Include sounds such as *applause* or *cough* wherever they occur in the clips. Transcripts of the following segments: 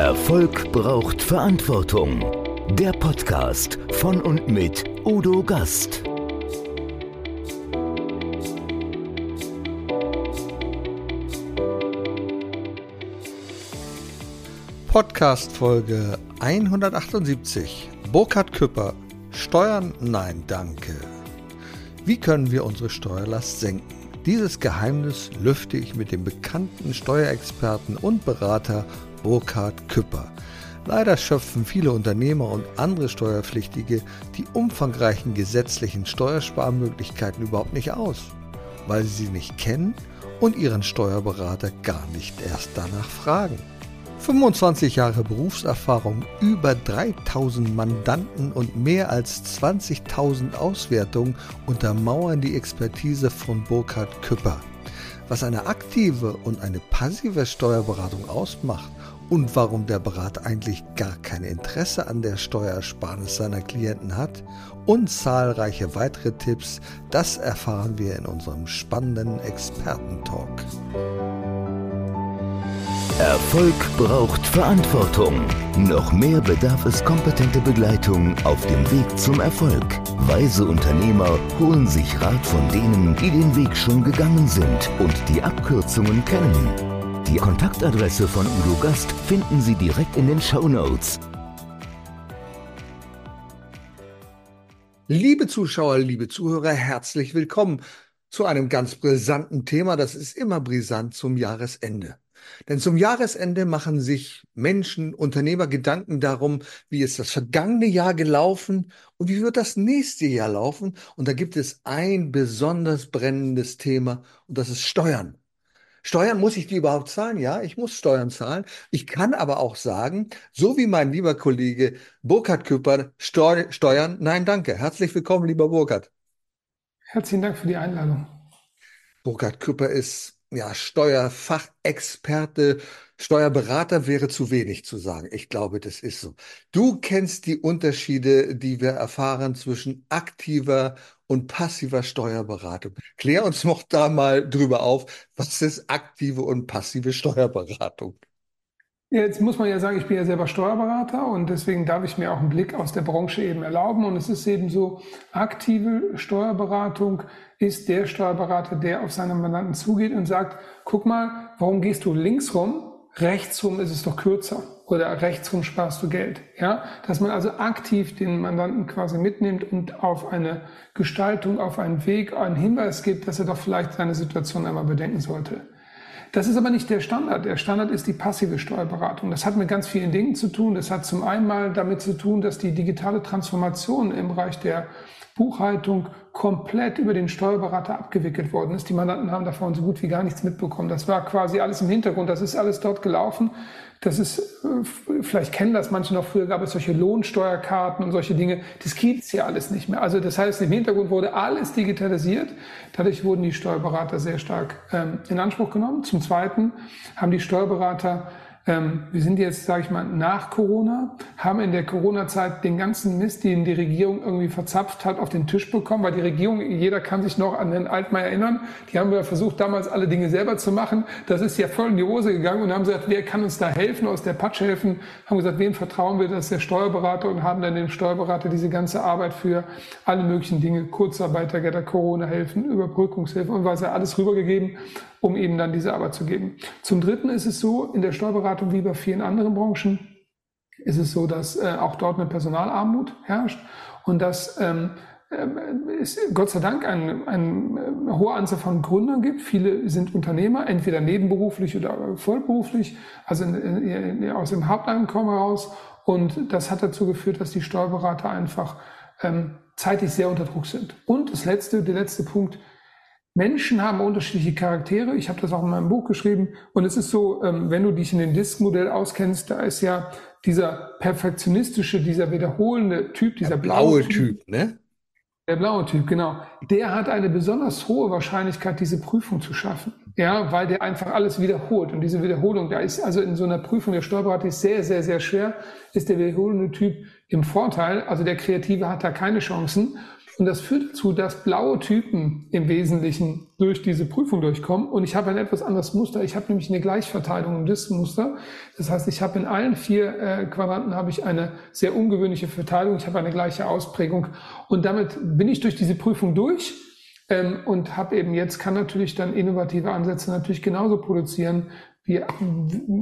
Erfolg braucht Verantwortung. Der Podcast von und mit Udo Gast. Podcast Folge 178. Burkhard Küpper. Steuern? Nein, danke. Wie können wir unsere Steuerlast senken? Dieses Geheimnis lüfte ich mit dem bekannten Steuerexperten und Berater Burkhard Küpper. Leider schöpfen viele Unternehmer und andere Steuerpflichtige die umfangreichen gesetzlichen Steuersparmöglichkeiten überhaupt nicht aus, weil sie sie nicht kennen und ihren Steuerberater gar nicht erst danach fragen. 25 Jahre Berufserfahrung, über 3000 Mandanten und mehr als 20.000 Auswertungen untermauern die Expertise von Burkhard Küpper. Was eine aktive und eine passive Steuerberatung ausmacht und warum der Berater eigentlich gar kein Interesse an der Steuersparnis seiner Klienten hat und zahlreiche weitere Tipps, das erfahren wir in unserem spannenden Expertentalk. Erfolg braucht Verantwortung. Noch mehr bedarf es kompetente Begleitung auf dem Weg zum Erfolg. Weise Unternehmer holen sich Rat von denen, die den Weg schon gegangen sind und die Abkürzungen kennen. Die Kontaktadresse von Udo Gast finden Sie direkt in den Show Notes. Liebe Zuschauer, liebe Zuhörer, herzlich willkommen zu einem ganz brisanten Thema. Das ist immer brisant zum Jahresende. Denn zum Jahresende machen sich Menschen, Unternehmer Gedanken darum, wie ist das vergangene Jahr gelaufen und wie wird das nächste Jahr laufen. Und da gibt es ein besonders brennendes Thema und das ist Steuern. Steuern muss ich die überhaupt zahlen? Ja, ich muss Steuern zahlen. Ich kann aber auch sagen, so wie mein lieber Kollege Burkhard Küpper, Steu Steuern, nein, danke. Herzlich willkommen, lieber Burkhard. Herzlichen Dank für die Einladung. Burkhard Küpper ist ja, Steuerfachexperte, Steuerberater wäre zu wenig zu sagen. Ich glaube, das ist so. Du kennst die Unterschiede, die wir erfahren zwischen aktiver und passiver Steuerberatung. Klär uns noch da mal drüber auf, was ist aktive und passive Steuerberatung? Jetzt muss man ja sagen, ich bin ja selber Steuerberater und deswegen darf ich mir auch einen Blick aus der Branche eben erlauben. Und es ist eben so, aktive Steuerberatung ist der Steuerberater, der auf seinen Mandanten zugeht und sagt, guck mal, warum gehst du links rum? Rechts rum ist es doch kürzer oder rechts rum sparst du Geld. Ja, dass man also aktiv den Mandanten quasi mitnimmt und auf eine Gestaltung, auf einen Weg, einen Hinweis gibt, dass er doch vielleicht seine Situation einmal bedenken sollte. Das ist aber nicht der Standard. Der Standard ist die passive Steuerberatung. Das hat mit ganz vielen Dingen zu tun. Das hat zum einen mal damit zu tun, dass die digitale Transformation im Bereich der Buchhaltung komplett über den Steuerberater abgewickelt worden ist. Die Mandanten haben davon so gut wie gar nichts mitbekommen. Das war quasi alles im Hintergrund. Das ist alles dort gelaufen. Das ist, äh, vielleicht kennen das manche noch, früher gab es solche Lohnsteuerkarten und solche Dinge. Das gibt es ja alles nicht mehr. Also das heißt, im Hintergrund wurde alles digitalisiert. Dadurch wurden die Steuerberater sehr stark ähm, in Anspruch genommen. Zum Zweiten haben die Steuerberater wir sind jetzt, sage ich mal, nach Corona, haben in der Corona-Zeit den ganzen Mist, den die Regierung irgendwie verzapft hat, auf den Tisch bekommen, weil die Regierung, jeder kann sich noch an den Altmaier erinnern, die haben ja versucht, damals alle Dinge selber zu machen. Das ist ja voll in die Hose gegangen und haben gesagt, wer kann uns da helfen, aus der Patsch helfen? Haben gesagt, wem vertrauen wir? Das ist der Steuerberater und haben dann dem Steuerberater diese ganze Arbeit für alle möglichen Dinge, Kurzarbeitergelder, Corona-Hilfen, Überbrückungshilfen und was ja alles rübergegeben um eben dann diese Arbeit zu geben. Zum Dritten ist es so, in der Steuerberatung wie bei vielen anderen Branchen ist es so, dass äh, auch dort eine Personalarmut herrscht und dass ähm, äh, es Gott sei Dank eine, eine, eine hohe Anzahl von Gründern gibt. Viele sind Unternehmer, entweder nebenberuflich oder vollberuflich, also in, in, aus dem Haupteinkommen heraus. Und das hat dazu geführt, dass die Steuerberater einfach ähm, zeitlich sehr unter Druck sind. Und das letzte, der letzte Punkt, Menschen haben unterschiedliche Charaktere. Ich habe das auch in meinem Buch geschrieben. Und es ist so, ähm, wenn du dich in dem Disk-Modell auskennst, da ist ja dieser perfektionistische, dieser wiederholende Typ, dieser der blaue, blaue Typ, ne? Der blaue Typ, genau. Der hat eine besonders hohe Wahrscheinlichkeit, diese Prüfung zu schaffen. Ja, weil der einfach alles wiederholt. Und diese Wiederholung, da ist also in so einer Prüfung der Steuerberater ist sehr, sehr, sehr schwer, ist der wiederholende Typ im Vorteil. Also der Kreative hat da keine Chancen. Und das führt dazu, dass blaue Typen im Wesentlichen durch diese Prüfung durchkommen. Und ich habe ein etwas anderes Muster. Ich habe nämlich eine Gleichverteilung im Diskmuster. Das heißt, ich habe in allen vier äh, Quadranten habe ich eine sehr ungewöhnliche Verteilung. Ich habe eine gleiche Ausprägung. Und damit bin ich durch diese Prüfung durch ähm, und habe eben jetzt, kann natürlich dann innovative Ansätze natürlich genauso produzieren, wie,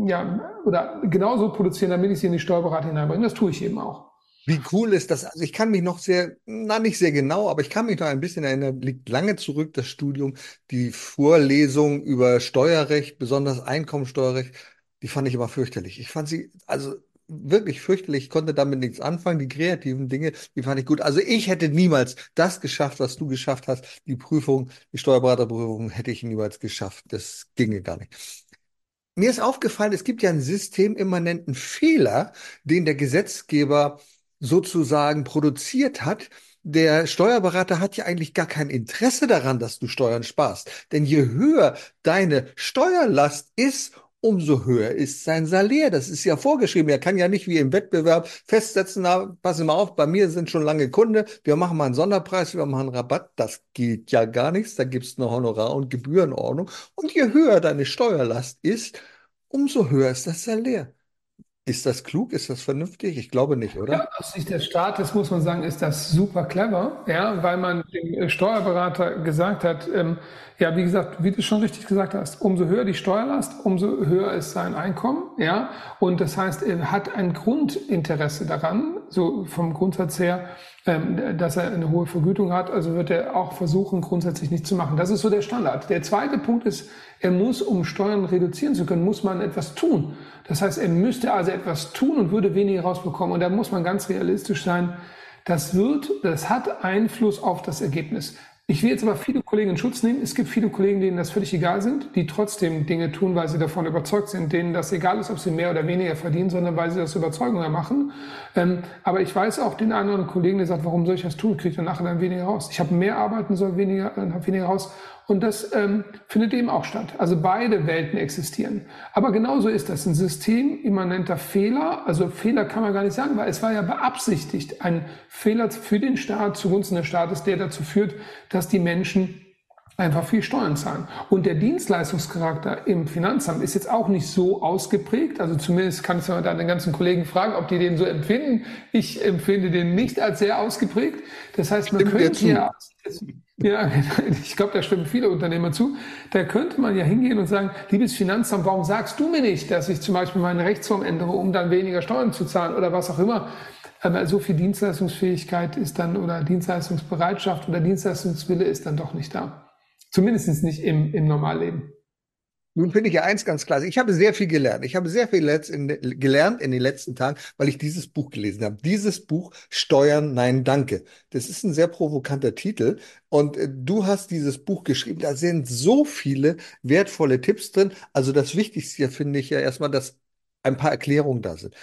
ja, oder genauso produzieren, damit ich sie in die Steuerberatung hineinbringe. Das tue ich eben auch. Wie cool ist das? Also ich kann mich noch sehr, na nicht sehr genau, aber ich kann mich noch ein bisschen erinnern, liegt lange zurück das Studium, die Vorlesung über Steuerrecht, besonders Einkommensteuerrecht, die fand ich immer fürchterlich. Ich fand sie, also wirklich fürchterlich, ich konnte damit nichts anfangen. Die kreativen Dinge, die fand ich gut. Also ich hätte niemals das geschafft, was du geschafft hast. Die Prüfung, die Steuerberaterprüfung hätte ich niemals geschafft. Das ginge gar nicht. Mir ist aufgefallen, es gibt ja einen systemimmanenten Fehler, den der Gesetzgeber sozusagen produziert hat. Der Steuerberater hat ja eigentlich gar kein Interesse daran, dass du Steuern sparst. Denn je höher deine Steuerlast ist, umso höher ist sein Salär. Das ist ja vorgeschrieben. Er kann ja nicht wie im Wettbewerb festsetzen, na, passen mal auf, bei mir sind schon lange Kunde, wir machen mal einen Sonderpreis, wir machen einen Rabatt. Das geht ja gar nichts. Da gibt es eine Honorar- und Gebührenordnung. Und je höher deine Steuerlast ist, umso höher ist das Salär. Ist das klug? Ist das vernünftig? Ich glaube nicht, oder? Ja, aus Sicht des Staates muss man sagen, ist das super clever, ja, weil man dem äh, Steuerberater gesagt hat, ähm, ja, wie gesagt, wie du schon richtig gesagt hast, umso höher die Steuerlast, umso höher ist sein Einkommen, ja, und das heißt, er hat ein Grundinteresse daran, so vom Grundsatz her, ähm, dass er eine hohe Vergütung hat, also wird er auch versuchen, grundsätzlich nicht zu machen. Das ist so der Standard. Der zweite Punkt ist, er muss, um Steuern reduzieren zu können, muss man etwas tun. Das heißt, er müsste also etwas tun und würde weniger rausbekommen. Und da muss man ganz realistisch sein. Das wird, das hat Einfluss auf das Ergebnis. Ich will jetzt aber viele Kollegen in Schutz nehmen. Es gibt viele Kollegen, denen das völlig egal sind, die trotzdem Dinge tun, weil sie davon überzeugt sind, denen das egal ist, ob sie mehr oder weniger verdienen, sondern weil sie das Überzeugung machen. Ähm, aber ich weiß auch den anderen Kollegen, der sagt, warum soll ich das tun? Kriege ich nachher dann weniger raus. Ich habe mehr arbeiten, soll weniger, dann habe weniger raus. Und das ähm, findet eben auch statt. Also beide Welten existieren. Aber genauso ist das ein systemimmanenter Fehler. Also Fehler kann man gar nicht sagen, weil es war ja beabsichtigt ein Fehler für den Staat zugunsten des Staates, der dazu führt, dass die Menschen einfach viel Steuern zahlen. Und der Dienstleistungscharakter im Finanzamt ist jetzt auch nicht so ausgeprägt. Also zumindest kann ich mal deine ganzen Kollegen fragen, ob die den so empfinden. Ich empfinde den nicht als sehr ausgeprägt. Das heißt, man Stimmt könnte ja ja, *laughs* ich glaube, da stimmen viele Unternehmer zu. Da könnte man ja hingehen und sagen, liebes Finanzamt, warum sagst du mir nicht, dass ich zum Beispiel meine Rechtsform ändere, um dann weniger Steuern zu zahlen oder was auch immer. Aber so viel Dienstleistungsfähigkeit ist dann oder Dienstleistungsbereitschaft oder Dienstleistungswille ist dann doch nicht da. Zumindest nicht im, im Normalleben. Nun finde ich ja eins ganz klar. Ich habe sehr viel gelernt. Ich habe sehr viel gelernt in den letzten Tagen, weil ich dieses Buch gelesen habe. Dieses Buch Steuern, nein, danke. Das ist ein sehr provokanter Titel. Und äh, du hast dieses Buch geschrieben. Da sind so viele wertvolle Tipps drin. Also das Wichtigste finde ich ja erstmal, dass ein paar Erklärungen da sind.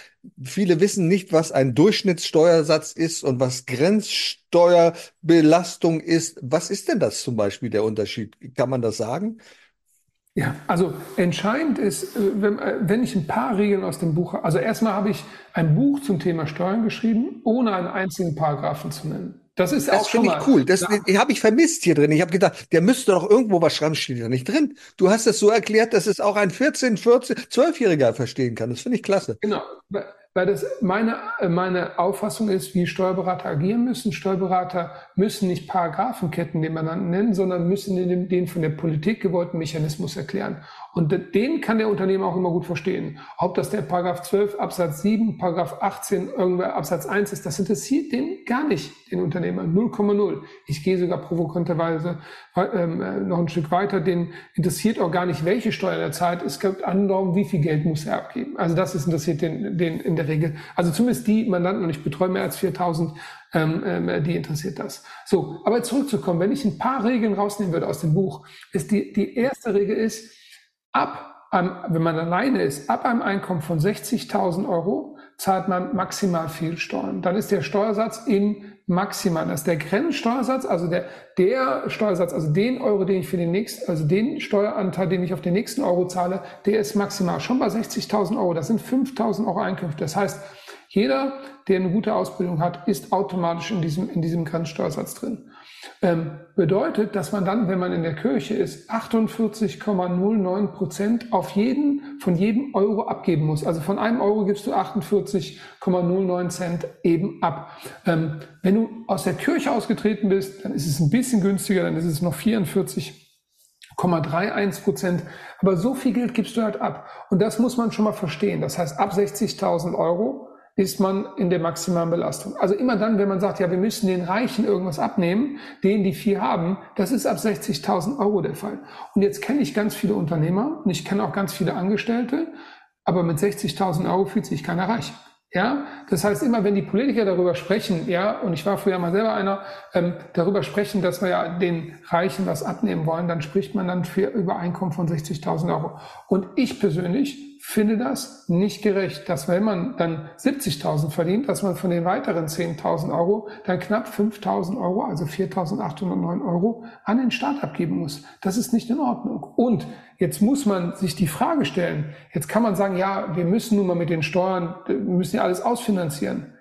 Viele wissen nicht, was ein Durchschnittssteuersatz ist und was Grenzsteuerbelastung ist. Was ist denn das zum Beispiel der Unterschied? Kann man das sagen? Ja, also entscheidend ist, äh, wenn, äh, wenn ich ein paar Regeln aus dem Buch, also erstmal habe ich ein Buch zum Thema Steuern geschrieben, ohne einen einzigen Paragraphen zu nennen. Das ist das auch schon mal. cool. Das ja. habe ich vermisst hier drin. Ich habe gedacht, der müsste doch irgendwo was schreiben, steht da nicht drin. Du hast es so erklärt, dass es auch ein 14, 14, 12-Jähriger verstehen kann. Das finde ich klasse. Genau weil das meine, meine Auffassung ist, wie Steuerberater agieren müssen. Steuerberater müssen nicht Paragraphenketten nebeneinander nennen, sondern müssen den, den von der Politik gewollten Mechanismus erklären. Und den kann der Unternehmer auch immer gut verstehen. Ob das der Paragraph 12 Absatz 7, Paragraph 18 irgendwer Absatz 1 ist, das interessiert den gar nicht, den Unternehmer. 0,0. Ich gehe sogar provokanterweise ähm, äh, noch ein Stück weiter. Den interessiert auch gar nicht, welche Steuern er zahlt. Es gibt Annormen, wie viel Geld muss er abgeben. Also das ist interessiert den, den in der Regel. Also zumindest die Mandanten, und ich betreue mehr als 4000, ähm, ähm, die interessiert das. So, aber zurückzukommen, wenn ich ein paar Regeln rausnehmen würde aus dem Buch, ist die, die erste Regel ist, ab, einem, wenn man alleine ist, ab einem Einkommen von 60.000 Euro zahlt man maximal viel Steuern. Dann ist der Steuersatz in maximal. Das ist der Grenzsteuersatz, also der, der Steuersatz, also den Euro, den ich für den nächsten, also den Steueranteil, den ich auf den nächsten Euro zahle, der ist maximal schon bei 60.000 Euro. Das sind 5.000 Euro Einkünfte. Das heißt, Jeder, der eine gute Ausbildung hat, ist automatisch in diesem, in diesem Grenzsteuersatz drin. Ähm, bedeutet, dass man dann, wenn man in der Kirche ist, 48,09 Prozent auf jeden, von jedem Euro abgeben muss. Also von einem Euro gibst du 48,09 Cent eben ab. Ähm, wenn du aus der Kirche ausgetreten bist, dann ist es ein bisschen günstiger, dann ist es noch 44,31 Prozent. Aber so viel Geld gibst du halt ab. Und das muss man schon mal verstehen. Das heißt, ab 60.000 Euro ist man in der maximalen Belastung. Also immer dann, wenn man sagt, ja, wir müssen den Reichen irgendwas abnehmen, denen die viel haben, das ist ab 60.000 Euro der Fall. Und jetzt kenne ich ganz viele Unternehmer und ich kenne auch ganz viele Angestellte, aber mit 60.000 Euro fühlt sich keiner reich. Ja, das heißt immer, wenn die Politiker darüber sprechen, ja, und ich war früher mal selber einer, ähm, darüber sprechen, dass wir ja den Reichen was abnehmen wollen, dann spricht man dann für Übereinkommen von 60.000 Euro. Und ich persönlich finde das nicht gerecht, dass wenn man dann 70.000 verdient, dass man von den weiteren 10.000 Euro dann knapp 5.000 Euro, also 4.809 Euro an den Staat abgeben muss. Das ist nicht in Ordnung. Und jetzt muss man sich die Frage stellen, jetzt kann man sagen, ja, wir müssen nun mal mit den Steuern, wir müssen ja alles ausfinanzieren.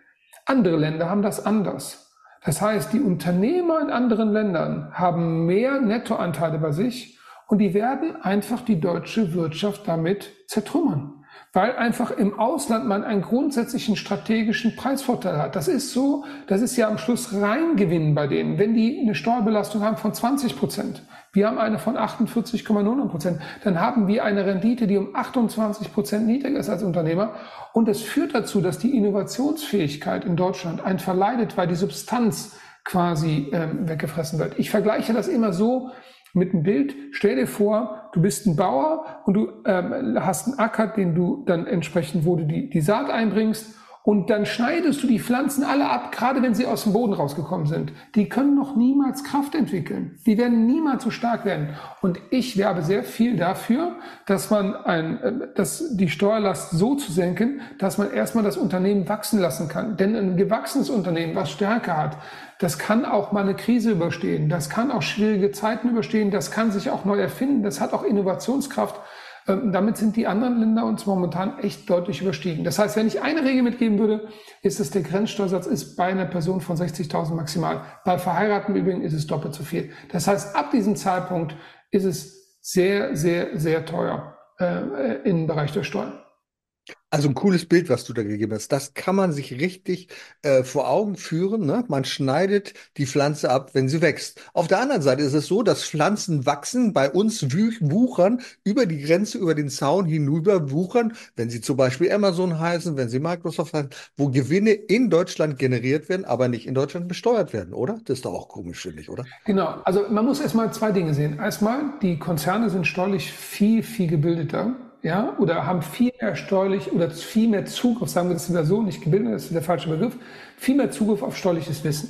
Andere Länder haben das anders. Das heißt, die Unternehmer in anderen Ländern haben mehr Nettoanteile bei sich und die werden einfach die deutsche Wirtschaft damit zertrümmern. Weil einfach im Ausland man einen grundsätzlichen strategischen Preisvorteil hat. Das ist so, das ist ja am Schluss Reingewinn bei denen. Wenn die eine Steuerbelastung haben von 20 Prozent, wir haben eine von 48,9 Prozent, dann haben wir eine Rendite, die um 28 Prozent niedriger ist als Unternehmer. Und das führt dazu, dass die Innovationsfähigkeit in Deutschland ein verleidet, weil die Substanz quasi ähm, weggefressen wird. Ich vergleiche das immer so, mit einem Bild. Stell dir vor, du bist ein Bauer und du ähm, hast einen Acker, den du dann entsprechend, wo du die, die Saat einbringst und dann schneidest du die Pflanzen alle ab, gerade wenn sie aus dem Boden rausgekommen sind. Die können noch niemals Kraft entwickeln. Die werden niemals so stark werden. Und ich werbe sehr viel dafür, dass man ein, äh, dass die Steuerlast so zu senken, dass man erstmal das Unternehmen wachsen lassen kann. Denn ein gewachsenes Unternehmen, was Stärke hat, das kann auch mal eine Krise überstehen. Das kann auch schwierige Zeiten überstehen. Das kann sich auch neu erfinden. Das hat auch Innovationskraft. Ähm, damit sind die anderen Länder uns momentan echt deutlich überstiegen. Das heißt, wenn ich eine Regel mitgeben würde, ist es, der Grenzsteuersatz ist bei einer Person von 60.000 maximal. Bei Verheirateten übrigens ist es doppelt so viel. Das heißt, ab diesem Zeitpunkt ist es sehr, sehr, sehr teuer äh, im Bereich der Steuern. Also ein cooles Bild, was du da gegeben hast. Das kann man sich richtig äh, vor Augen führen. Ne? Man schneidet die Pflanze ab, wenn sie wächst. Auf der anderen Seite ist es so, dass Pflanzen wachsen, bei uns wuchern, über die Grenze, über den Zaun hinüber wuchern, wenn sie zum Beispiel Amazon heißen, wenn sie Microsoft heißen, wo Gewinne in Deutschland generiert werden, aber nicht in Deutschland besteuert werden, oder? Das ist doch auch komisch, finde ich, oder? Genau. Also man muss erstmal zwei Dinge sehen. Erstmal, die Konzerne sind steuerlich viel, viel gebildeter ja, oder haben viel mehr steuerlich oder viel mehr Zugriff, sagen wir das wieder so, nicht gebildet, das ist der falsche Begriff, viel mehr Zugriff auf steuerliches Wissen,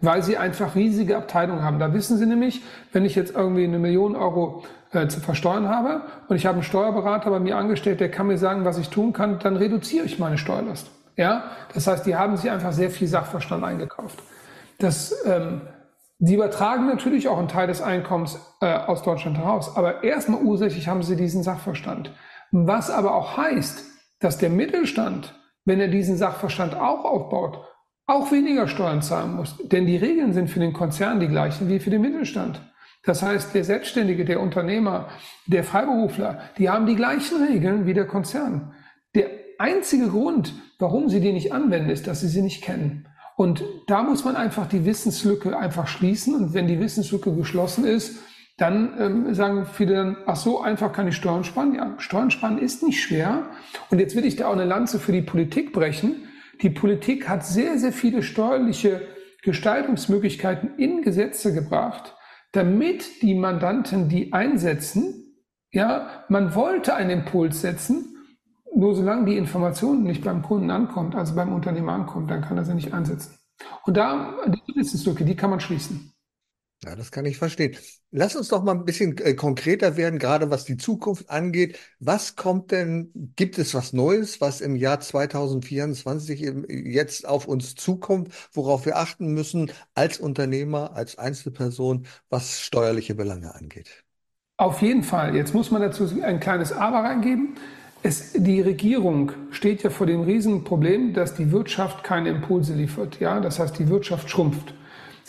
weil sie einfach riesige Abteilungen haben. Da wissen sie nämlich, wenn ich jetzt irgendwie eine Million Euro äh, zu versteuern habe und ich habe einen Steuerberater bei mir angestellt, der kann mir sagen, was ich tun kann, dann reduziere ich meine Steuerlast. Ja, das heißt, die haben sich einfach sehr viel Sachverstand eingekauft. Das ähm, Sie übertragen natürlich auch einen Teil des Einkommens äh, aus Deutschland heraus, aber erstmal ursächlich haben sie diesen Sachverstand. Was aber auch heißt, dass der Mittelstand, wenn er diesen Sachverstand auch aufbaut, auch weniger Steuern zahlen muss. Denn die Regeln sind für den Konzern die gleichen wie für den Mittelstand. Das heißt, der Selbstständige, der Unternehmer, der Freiberufler, die haben die gleichen Regeln wie der Konzern. Der einzige Grund, warum sie die nicht anwenden, ist, dass sie sie nicht kennen. Und da muss man einfach die Wissenslücke einfach schließen. Und wenn die Wissenslücke geschlossen ist, dann ähm, sagen viele dann, ach so, einfach kann ich Steuern sparen. Ja, Steuern sparen ist nicht schwer. Und jetzt will ich da auch eine Lanze für die Politik brechen. Die Politik hat sehr, sehr viele steuerliche Gestaltungsmöglichkeiten in Gesetze gebracht, damit die Mandanten die einsetzen. Ja, man wollte einen Impuls setzen, nur solange die Information nicht beim Kunden ankommt, also beim Unternehmer ankommt, dann kann er sie nicht einsetzen. Und da, die Wissenslücke, die kann man schließen. Ja, das kann ich verstehen. Lass uns doch mal ein bisschen äh, konkreter werden, gerade was die Zukunft angeht. Was kommt denn, gibt es was Neues, was im Jahr 2024 jetzt auf uns zukommt, worauf wir achten müssen als Unternehmer, als Einzelperson, was steuerliche Belange angeht? Auf jeden Fall. Jetzt muss man dazu ein kleines Aber reingeben. es, die Regierung steht ja vor dem Riesenproblem, dass die Wirtschaft keine Impulse liefert. Ja, das heißt, die Wirtschaft schrumpft.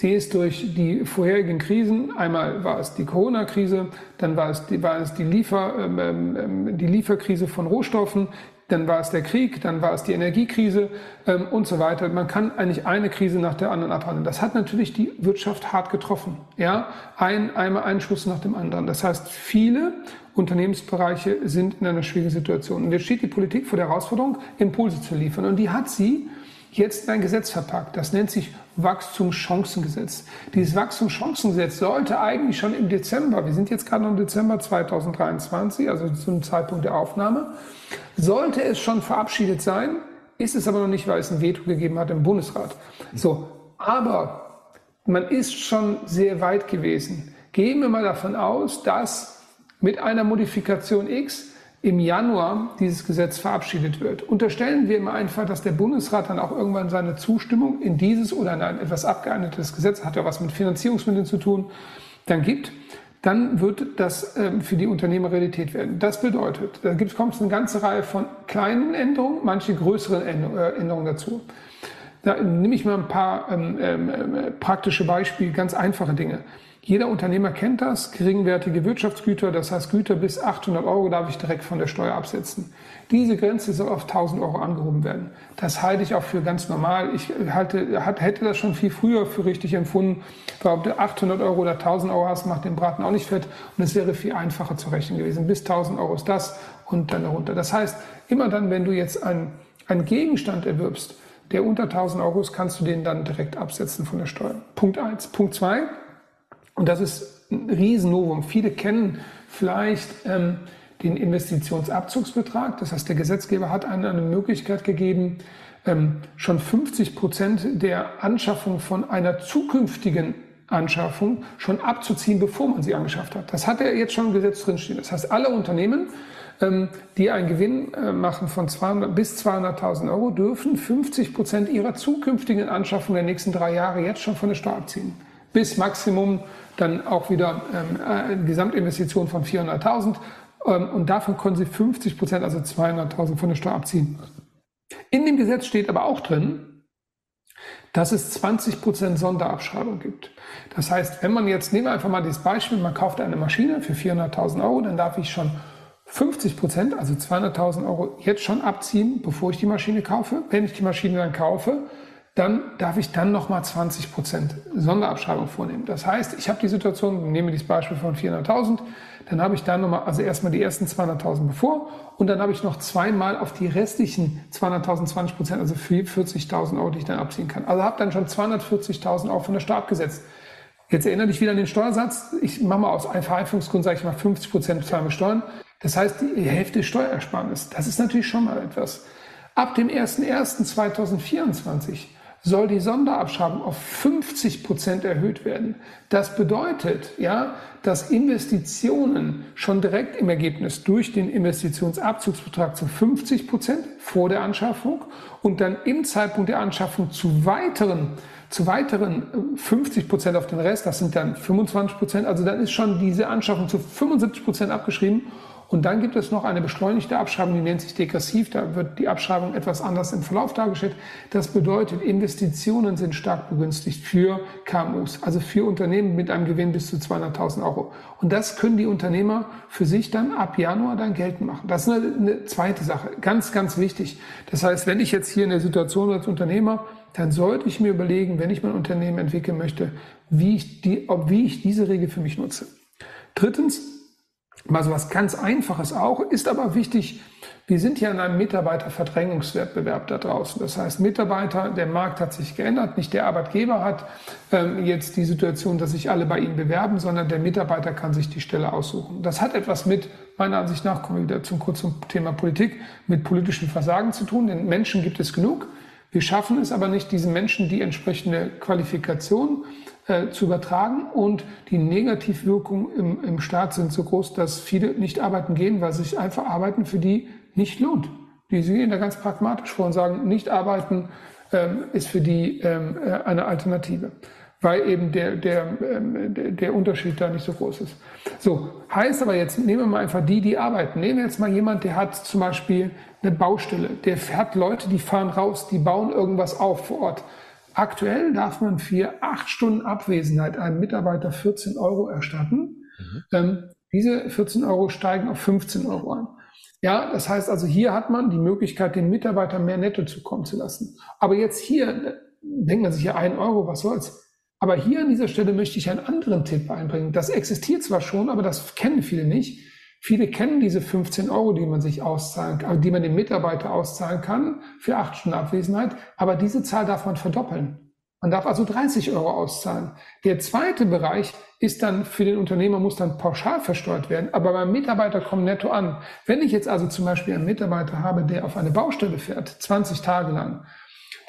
Sie ist durch die vorherigen Krisen, einmal war es die Corona-Krise, dann war es die, war es die, Liefer, ähm, ähm, die Lieferkrise von Rohstoffen, dann war es der Krieg, dann war es die Energiekrise ähm, und so weiter. Man kann eigentlich eine Krise nach der anderen abhandeln. Das hat natürlich die Wirtschaft hart getroffen. Ja, ein, einmal ein Schuss nach dem anderen. Das heißt, viele Unternehmensbereiche sind in einer schwierigen Situation. Und jetzt steht die Politik vor der Herausforderung, Impulse zu liefern. Und die hat sie jetzt in ein Gesetz verpackt. Das nennt sich Wachstumschancengesetz. Dieses Wachstumschancengesetz sollte eigentlich schon im Dezember, wir sind jetzt gerade noch im Dezember 2023, also zum Zeitpunkt der Aufnahme, sollte es schon verabschiedet sein, ist es aber noch nicht, weil es ein Veto gegeben hat im Bundesrat. So, aber man ist schon sehr weit gewesen. Gehen wir mal davon aus, dass mit einer Modifikation X im Januar dieses Gesetz verabschiedet wird. Unterstellen wir mal einfach, dass der Bundesrat dann auch irgendwann seine Zustimmung in dieses oder in ein etwas abgeeignetes Gesetz, hat ja was mit Finanzierungsmitteln zu tun, dann gibt, dann wird das ähm, für die Unternehmer Realität werden. Das bedeutet, da kommt eine ganze Reihe von kleinen Änderungen, manche größeren äh, Änderungen dazu. Da nehme ich mal ein paar ähm, ähm, äh, praktische Beispiele, ganz einfache Dinge. Jeder Unternehmer kennt das, geringwertige Wirtschaftsgüter, das heißt Güter bis 800 Euro darf ich direkt von der Steuer absetzen. Diese Grenze soll auf 1000 Euro angehoben werden. Das halte ich auch für ganz normal. Ich halte, hätte das schon viel früher für richtig empfunden. Ob du 800 Euro oder 1000 Euro hast, macht den Braten auch nicht fett und es wäre viel einfacher zu rechnen gewesen. Bis 1000 Euro ist das und dann darunter. Das heißt, immer dann, wenn du jetzt einen, einen Gegenstand erwirbst, der unter 1000 Euro ist, kannst du den dann direkt absetzen von der Steuer. Punkt eins. Punkt zwei und das ist ein Riesennovum. Viele kennen vielleicht ähm, den Investitionsabzugsbetrag. Das heißt, der Gesetzgeber hat eine, eine Möglichkeit gegeben, ähm, schon 50 Prozent der Anschaffung von einer zukünftigen Anschaffung schon abzuziehen, bevor man sie angeschafft hat. Das hat er jetzt schon im Gesetz drinstehen. Das heißt, alle Unternehmen, ähm, die einen Gewinn äh, machen von 200 bis 200.000 Euro, dürfen 50 Prozent ihrer zukünftigen Anschaffung der nächsten drei Jahre jetzt schon von der Steuer abziehen. Bis Maximum dann auch wieder ähm, eine Gesamtinvestition von 400.000 ähm, und davon können Sie 50 Prozent, also 200.000 von der Steuer abziehen. In dem Gesetz steht aber auch drin, dass es 20 Prozent Sonderabschreibung gibt. Das heißt, wenn man jetzt, nehmen wir einfach mal dieses Beispiel, man kauft eine Maschine für 400.000 Euro, dann darf ich schon 50 Prozent, also 200.000 Euro jetzt schon abziehen, bevor ich die Maschine kaufe. Wenn ich die Maschine dann kaufe, dann darf ich dann nochmal 20 Prozent Sonderabschreibung vornehmen. Das heißt, ich habe die Situation, nehmen wir dieses Beispiel von 400.000, dann habe ich dann nochmal, also erstmal die ersten 200.000 bevor und dann habe ich noch zweimal auf die restlichen 200.000 20 Prozent, also 40.000 Euro, die ich dann abziehen kann. Also habe dann schon 240.000 Euro von der Steuer abgesetzt. Jetzt erinnere dich wieder an den Steuersatz. Ich mache mal aus Verhaltungsgrund, sage ich mal, 50 Prozent zahlen wir Steuern. Das heißt, die Hälfte Steuersparnis. Das ist natürlich schon mal etwas. Ab dem 01.01.2024 soll die Sonderabschreibung auf 50 Prozent erhöht werden. Das bedeutet, ja, dass Investitionen schon direkt im Ergebnis durch den Investitionsabzugsbetrag zu 50 Prozent vor der Anschaffung und dann im Zeitpunkt der Anschaffung zu weiteren zu weiteren 50 Prozent auf den Rest, das sind dann 25 Prozent, also dann ist schon diese Anschaffung zu 75 Prozent abgeschrieben und dann gibt es noch eine beschleunigte Abschreibung, die nennt sich degressiv. Da wird die Abschreibung etwas anders im Verlauf dargestellt. Das bedeutet, Investitionen sind stark begünstigt für KMUs, also für Unternehmen mit einem Gewinn bis zu 200.000 Euro. Und das können die Unternehmer für sich dann ab Januar dann geltend machen. Das ist eine, eine zweite Sache, ganz, ganz wichtig. Das heißt, wenn ich jetzt hier in der Situation als Unternehmer, dann sollte ich mir überlegen, wenn ich mein Unternehmen entwickeln möchte, wie ich, die, ob, wie ich diese Regel für mich nutze. Drittens, Mal so was ganz Einfaches auch, ist aber wichtig, wir sind ja in einem Mitarbeiterverdrängungswettbewerb da draußen. Das heißt, Mitarbeiter, der Markt hat sich geändert, nicht der Arbeitgeber hat ähm, jetzt die Situation, dass sich alle bei ihm bewerben, sondern der Mitarbeiter kann sich die Stelle aussuchen. Das hat etwas mit, meiner Ansicht nach, kommen wir wieder zum kurzen Thema Politik, mit politischem Versagen zu tun, denn Menschen gibt es genug. Wir schaffen es aber nicht, diesen Menschen die entsprechende Qualifikation äh, zu übertragen und die Negativwirkungen im, im Staat sind so groß, dass viele nicht arbeiten gehen, weil sich einfach Arbeiten für die nicht lohnt. Die gehen da ganz pragmatisch vor und sagen, nicht arbeiten ähm, ist für die ähm, äh, eine Alternative. weil eben der, der, ähm, der, Unterschied da nicht so groß ist. So, heißt aber jetzt, nehmen wir mal einfach die, die arbeiten. Nehmen wir jetzt mal jemand, der hat zum Beispiel eine Baustelle, der hat Leute, die fahren raus, die bauen irgendwas auf vor Ort. Aktuell darf man für acht Stunden Abwesenheit einem Mitarbeiter 14 Euro erstatten. Mhm. Ähm, diese 14 Euro steigen auf 15 Euro an. Ja, das heißt also, hier hat man die Möglichkeit, den Mitarbeiter mehr netto zukommen zu lassen. Aber jetzt hier denkt man sich ja ein Euro, was soll's? Aber hier an dieser Stelle möchte ich einen anderen Tipp einbringen. Das existiert zwar schon, aber das kennen viele nicht. Viele kennen diese 15 Euro, die man sich auszahlen kann, die man dem Mitarbeiter auszahlen kann für acht Stunden Abwesenheit. Aber diese Zahl darf man verdoppeln. Man darf also 30 Euro auszahlen. Der zweite Bereich ist dann für den Unternehmer muss dann pauschal versteuert werden, aber beim Mitarbeiter kommt netto an. Wenn ich jetzt also zum Beispiel einen Mitarbeiter habe, der auf eine Baustelle fährt, 20 Tage lang,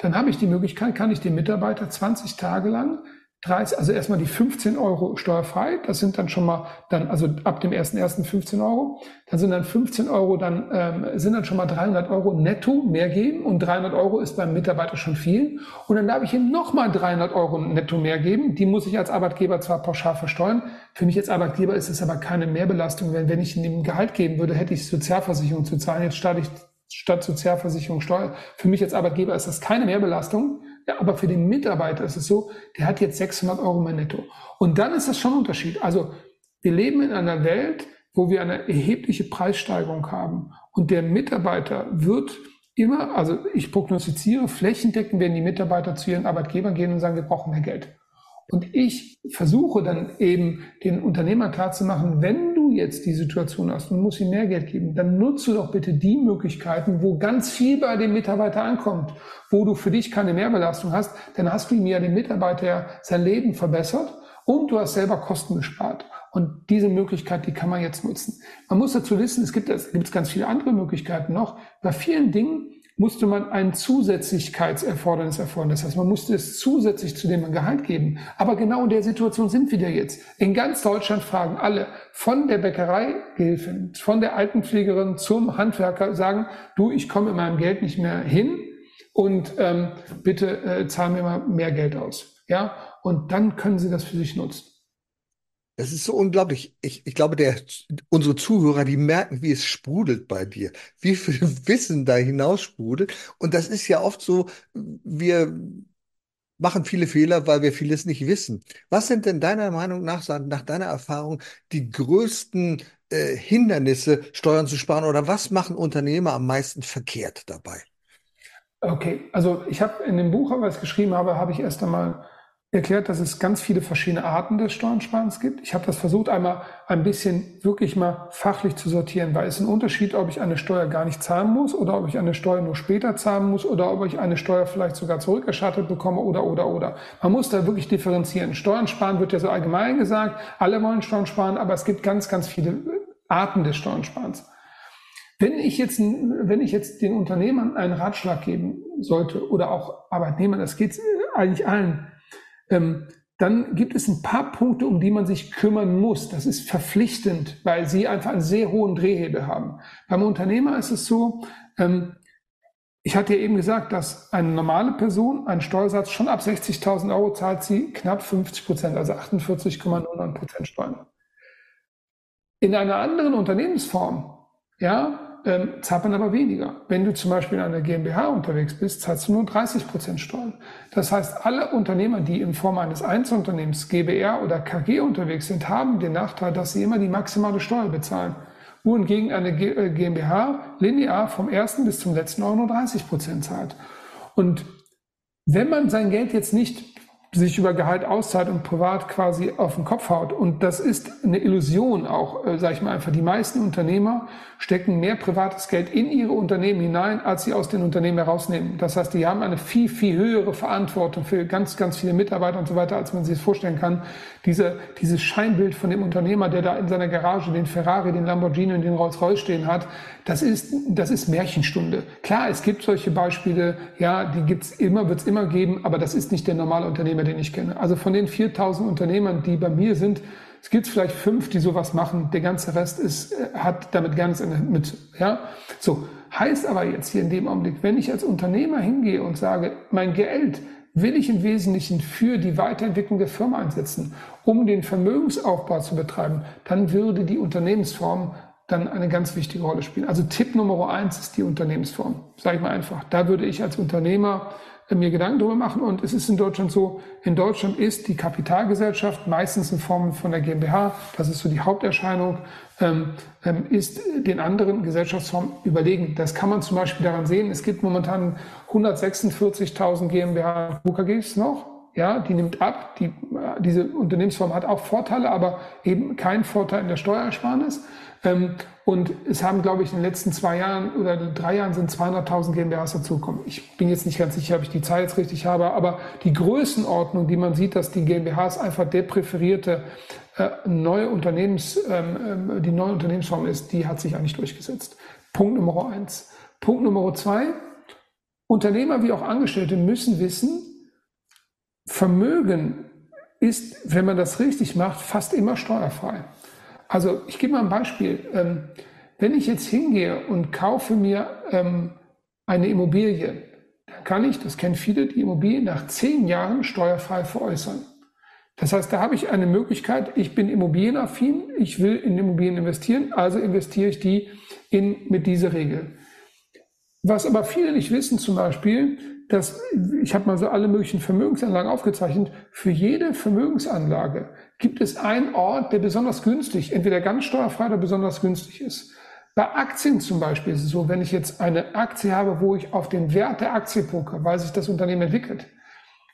dann habe ich die Möglichkeit, kann ich dem Mitarbeiter 20 Tage lang 30, also erstmal die 15 Euro steuerfrei, das sind dann schon mal dann, also ab dem 1.1. 15 Euro, dann sind dann 15 Euro, dann ähm, sind dann schon mal 300 Euro netto mehr geben und 300 Euro ist beim Mitarbeiter schon viel und dann darf ich ihm nochmal 300 Euro netto mehr geben, die muss ich als Arbeitgeber zwar pauschal versteuern, für mich als Arbeitgeber ist es aber keine Mehrbelastung, wenn, wenn ich ihm Gehalt geben würde, hätte ich Sozialversicherung zu zahlen, jetzt starte ich statt Sozialversicherung Steuer. Für mich als Arbeitgeber ist das keine Mehrbelastung, ja, aber für den Mitarbeiter ist es so, der hat jetzt 600 Euro mehr netto. Und dann ist das schon ein Unterschied. Also wir leben in einer Welt, wo wir eine erhebliche Preissteigerung haben. Und der Mitarbeiter wird immer, also ich prognostiziere, flächendeckend werden die Mitarbeiter zu ihren Arbeitgebern gehen und sagen, wir brauchen mehr Geld. Und ich versuche dann eben den Unternehmer klarzumachen, wenn du jetzt die Situation hast und musst ihm mehr Geld geben, dann nutze doch bitte die Möglichkeiten, wo ganz viel bei dem Mitarbeiter ankommt, wo du für dich keine Mehrbelastung hast, dann hast du ihm ja dem Mitarbeiter sein Leben verbessert und du hast selber Kosten gespart. Und diese Möglichkeit, die kann man jetzt nutzen. Man muss dazu wissen, es gibt, es gibt ganz viele andere Möglichkeiten noch. Bei vielen Dingen musste man ein Zusätzlichkeitserfordernis erfordern. Das heißt, man musste es zusätzlich zu dem Gehalt geben. Aber genau in der Situation sind wir jetzt. In ganz Deutschland fragen alle, von der Bäckereigehilfin, von der Altenpflegerin zum Handwerker, sagen, du, ich komme in meinem Geld nicht mehr hin und ähm, bitte äh, zahl mir mal mehr Geld aus. Ja, und dann können sie das für sich nutzen. Das ist so unglaublich. Ich, ich glaube, der, unsere Zuhörer, die merken, wie es sprudelt bei dir, wie viel *laughs* Wissen da hinaus sprudelt. Und das ist ja oft so, wir machen viele Fehler, weil wir vieles nicht wissen. Was sind denn deiner Meinung nach, nach deiner Erfahrung, die größten äh, Hindernisse, Steuern zu sparen? Oder was machen Unternehmer am meisten verkehrt dabei? Okay, also ich habe in dem Buch, was ich geschrieben habe, habe ich erst einmal erklärt, dass es ganz viele verschiedene Arten des Steuersparens gibt. Ich habe das versucht, einmal ein bisschen wirklich mal fachlich zu sortieren, weil es ein Unterschied, ob ich eine Steuer gar nicht zahlen muss oder ob ich eine Steuer nur später zahlen muss oder ob ich eine Steuer vielleicht sogar zurückerstattet bekomme oder, oder, oder. Man muss da wirklich differenzieren. Steuern sparen wird ja so allgemein gesagt. Alle wollen Steuern sparen, aber es gibt ganz, ganz viele Arten des Steuersparens. Wenn ich jetzt, wenn ich jetzt den Unternehmern einen Ratschlag geben sollte oder auch Arbeitnehmern, das geht eigentlich allen, ähm, dann gibt es ein paar Punkte, um die man sich kümmern muss. Das ist verpflichtend, weil sie einfach einen sehr hohen Drehhebel haben. Beim Unternehmer ist es so, ähm, ich hatte ja eben gesagt, dass eine normale Person einen Steuersatz schon ab 60.000 Euro zahlt sie knapp 50 Prozent, also 48,09 Prozent Steuern. In einer anderen Unternehmensform, ja, ähm, zahlt man aber weniger. Wenn du zum Beispiel in einer GmbH unterwegs bist, zahlst du nur 30 Prozent Steuern. Das heißt, alle Unternehmer, die in Form eines Einzelunternehmens, GbR oder KG unterwegs sind, haben den Nachteil, dass sie immer die maximale Steuer bezahlen. Wohingegen eine GmbH äh, linear vom ersten bis zum letzten Euro nur 30 Prozent zahlt. Und wenn man sein Geld jetzt nicht sich über Gehalt auszahlt und privat quasi auf den Kopf haut. Und das ist eine Illusion auch, äh, sage ich mal einfach. Die meisten Unternehmer stecken mehr privates Geld in ihre Unternehmen hinein, als sie aus den Unternehmen herausnehmen. Das heißt, die haben eine viel, viel höhere Verantwortung für ganz, ganz viele Mitarbeiter und so weiter, als man sich das vorstellen kann. Diese, dieses Scheinbild von dem Unternehmer, der da in seiner Garage den Ferrari, den Lamborghini und den Rolls-Royce stehen hat, das ist, das ist Märchenstunde. Klar, es gibt solche Beispiele, ja, die gibt's immer, wird's immer geben, aber das ist nicht der normale Unternehmer, den ich kenne. Also von den 4000 Unternehmern, die bei mir sind, es gibt vielleicht fünf, die sowas machen. Der ganze Rest ist, äh, hat damit gar nichts mit, ja. So. Heißt aber jetzt hier in dem Augenblick, wenn ich als Unternehmer hingehe und sage, mein Geld will ich im Wesentlichen für die Weiterentwicklung der Firma einsetzen, um den Vermögensaufbau zu betreiben, dann würde die Unternehmensform dann eine ganz wichtige Rolle spielen. Also Tipp Nummer eins ist die Unternehmensform. Sage ich mal einfach. Da würde ich als Unternehmer mir Gedanken darüber machen. Und es ist in Deutschland so, in Deutschland ist die Kapitalgesellschaft meistens in Form von der GmbH, das ist so die Haupterscheinung, ähm, ähm, ist den anderen Gesellschaftsformen überlegen. Das kann man zum Beispiel daran sehen, es gibt momentan 146.000 GmbH UKGs noch. Ja, die nimmt ab. Die, äh, diese Unternehmensform hat auch Vorteile, aber eben kein Vorteil in der Steuersparnis. Ähm, und es haben, glaube ich, in den letzten zwei Jahren oder drei Jahren sind 200.000 GmbHs dazugekommen. Ich bin jetzt nicht ganz sicher, ob ich die Zahl jetzt richtig habe, aber die Größenordnung, die man sieht, dass die GmbHs einfach der präferierte äh, neue Unternehmens, ähm, ähm, die neue Unternehmensform ist, die hat sich eigentlich durchgesetzt. Punkt Nummer eins. Punkt Nummer zwei. Unternehmer wie auch Angestellte müssen wissen, Vermögen ist, wenn man das richtig macht, fast immer steuerfrei. Also ich gebe mal ein Beispiel. Ähm, wenn ich jetzt hingehe und kaufe mir ähm, eine Immobilie, dann kann ich, das kennen viele, die Immobilie nach zehn Jahren steuerfrei veräußern. Das heißt, da habe ich eine Möglichkeit, ich bin immobilienaffin, ich will in Immobilien investieren, also investiere ich die in, mit dieser Regel. Was aber viele nicht wissen zum Beispiel, dass ich habe mal so alle möglichen Vermögensanlagen aufgezeichnet. Für jede Vermögensanlage gibt es einen Ort, der besonders günstig, entweder ganz steuerfrei oder besonders günstig ist. Bei Aktien zum Beispiel ist es so, wenn ich jetzt eine Aktie habe, wo ich auf den Wert der Aktie poke, weil sich das Unternehmen entwickelt,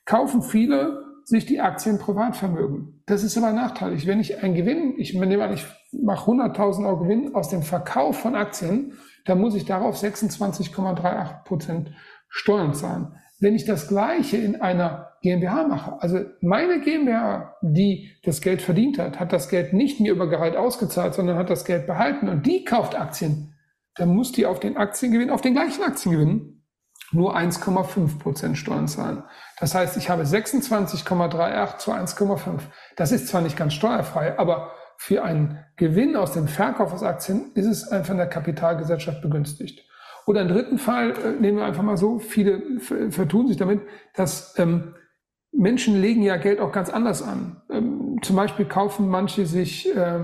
kaufen viele sich die Aktien Privatvermögen. Das ist aber nachteilig. Wenn ich einen Gewinn, ich nehme an, ich mache 100.000 Euro Gewinn aus dem Verkauf von Aktien, dann muss ich darauf 26,38 Prozent Steuern zahlen. Wenn ich das Gleiche in einer GmbH mache, also meine GmbH, die das Geld verdient hat, hat das Geld nicht mir über Gehalt ausgezahlt, sondern hat das Geld behalten und die kauft Aktien, dann muss die auf den Aktiengewinn, auf den gleichen Aktiengewinn nur 1,5 Prozent Steuern zahlen. Das heißt, ich habe 26,38 zu 1,5. Das ist zwar nicht ganz steuerfrei, aber für einen Gewinn aus dem Verkauf aus Aktien ist es einfach in der Kapitalgesellschaft begünstigt. Oder im dritten Fall, äh, nehmen wir einfach mal so, viele vertun sich damit, dass ähm, Menschen legen ja Geld auch ganz anders an. Ähm, zum Beispiel kaufen manche sich, äh,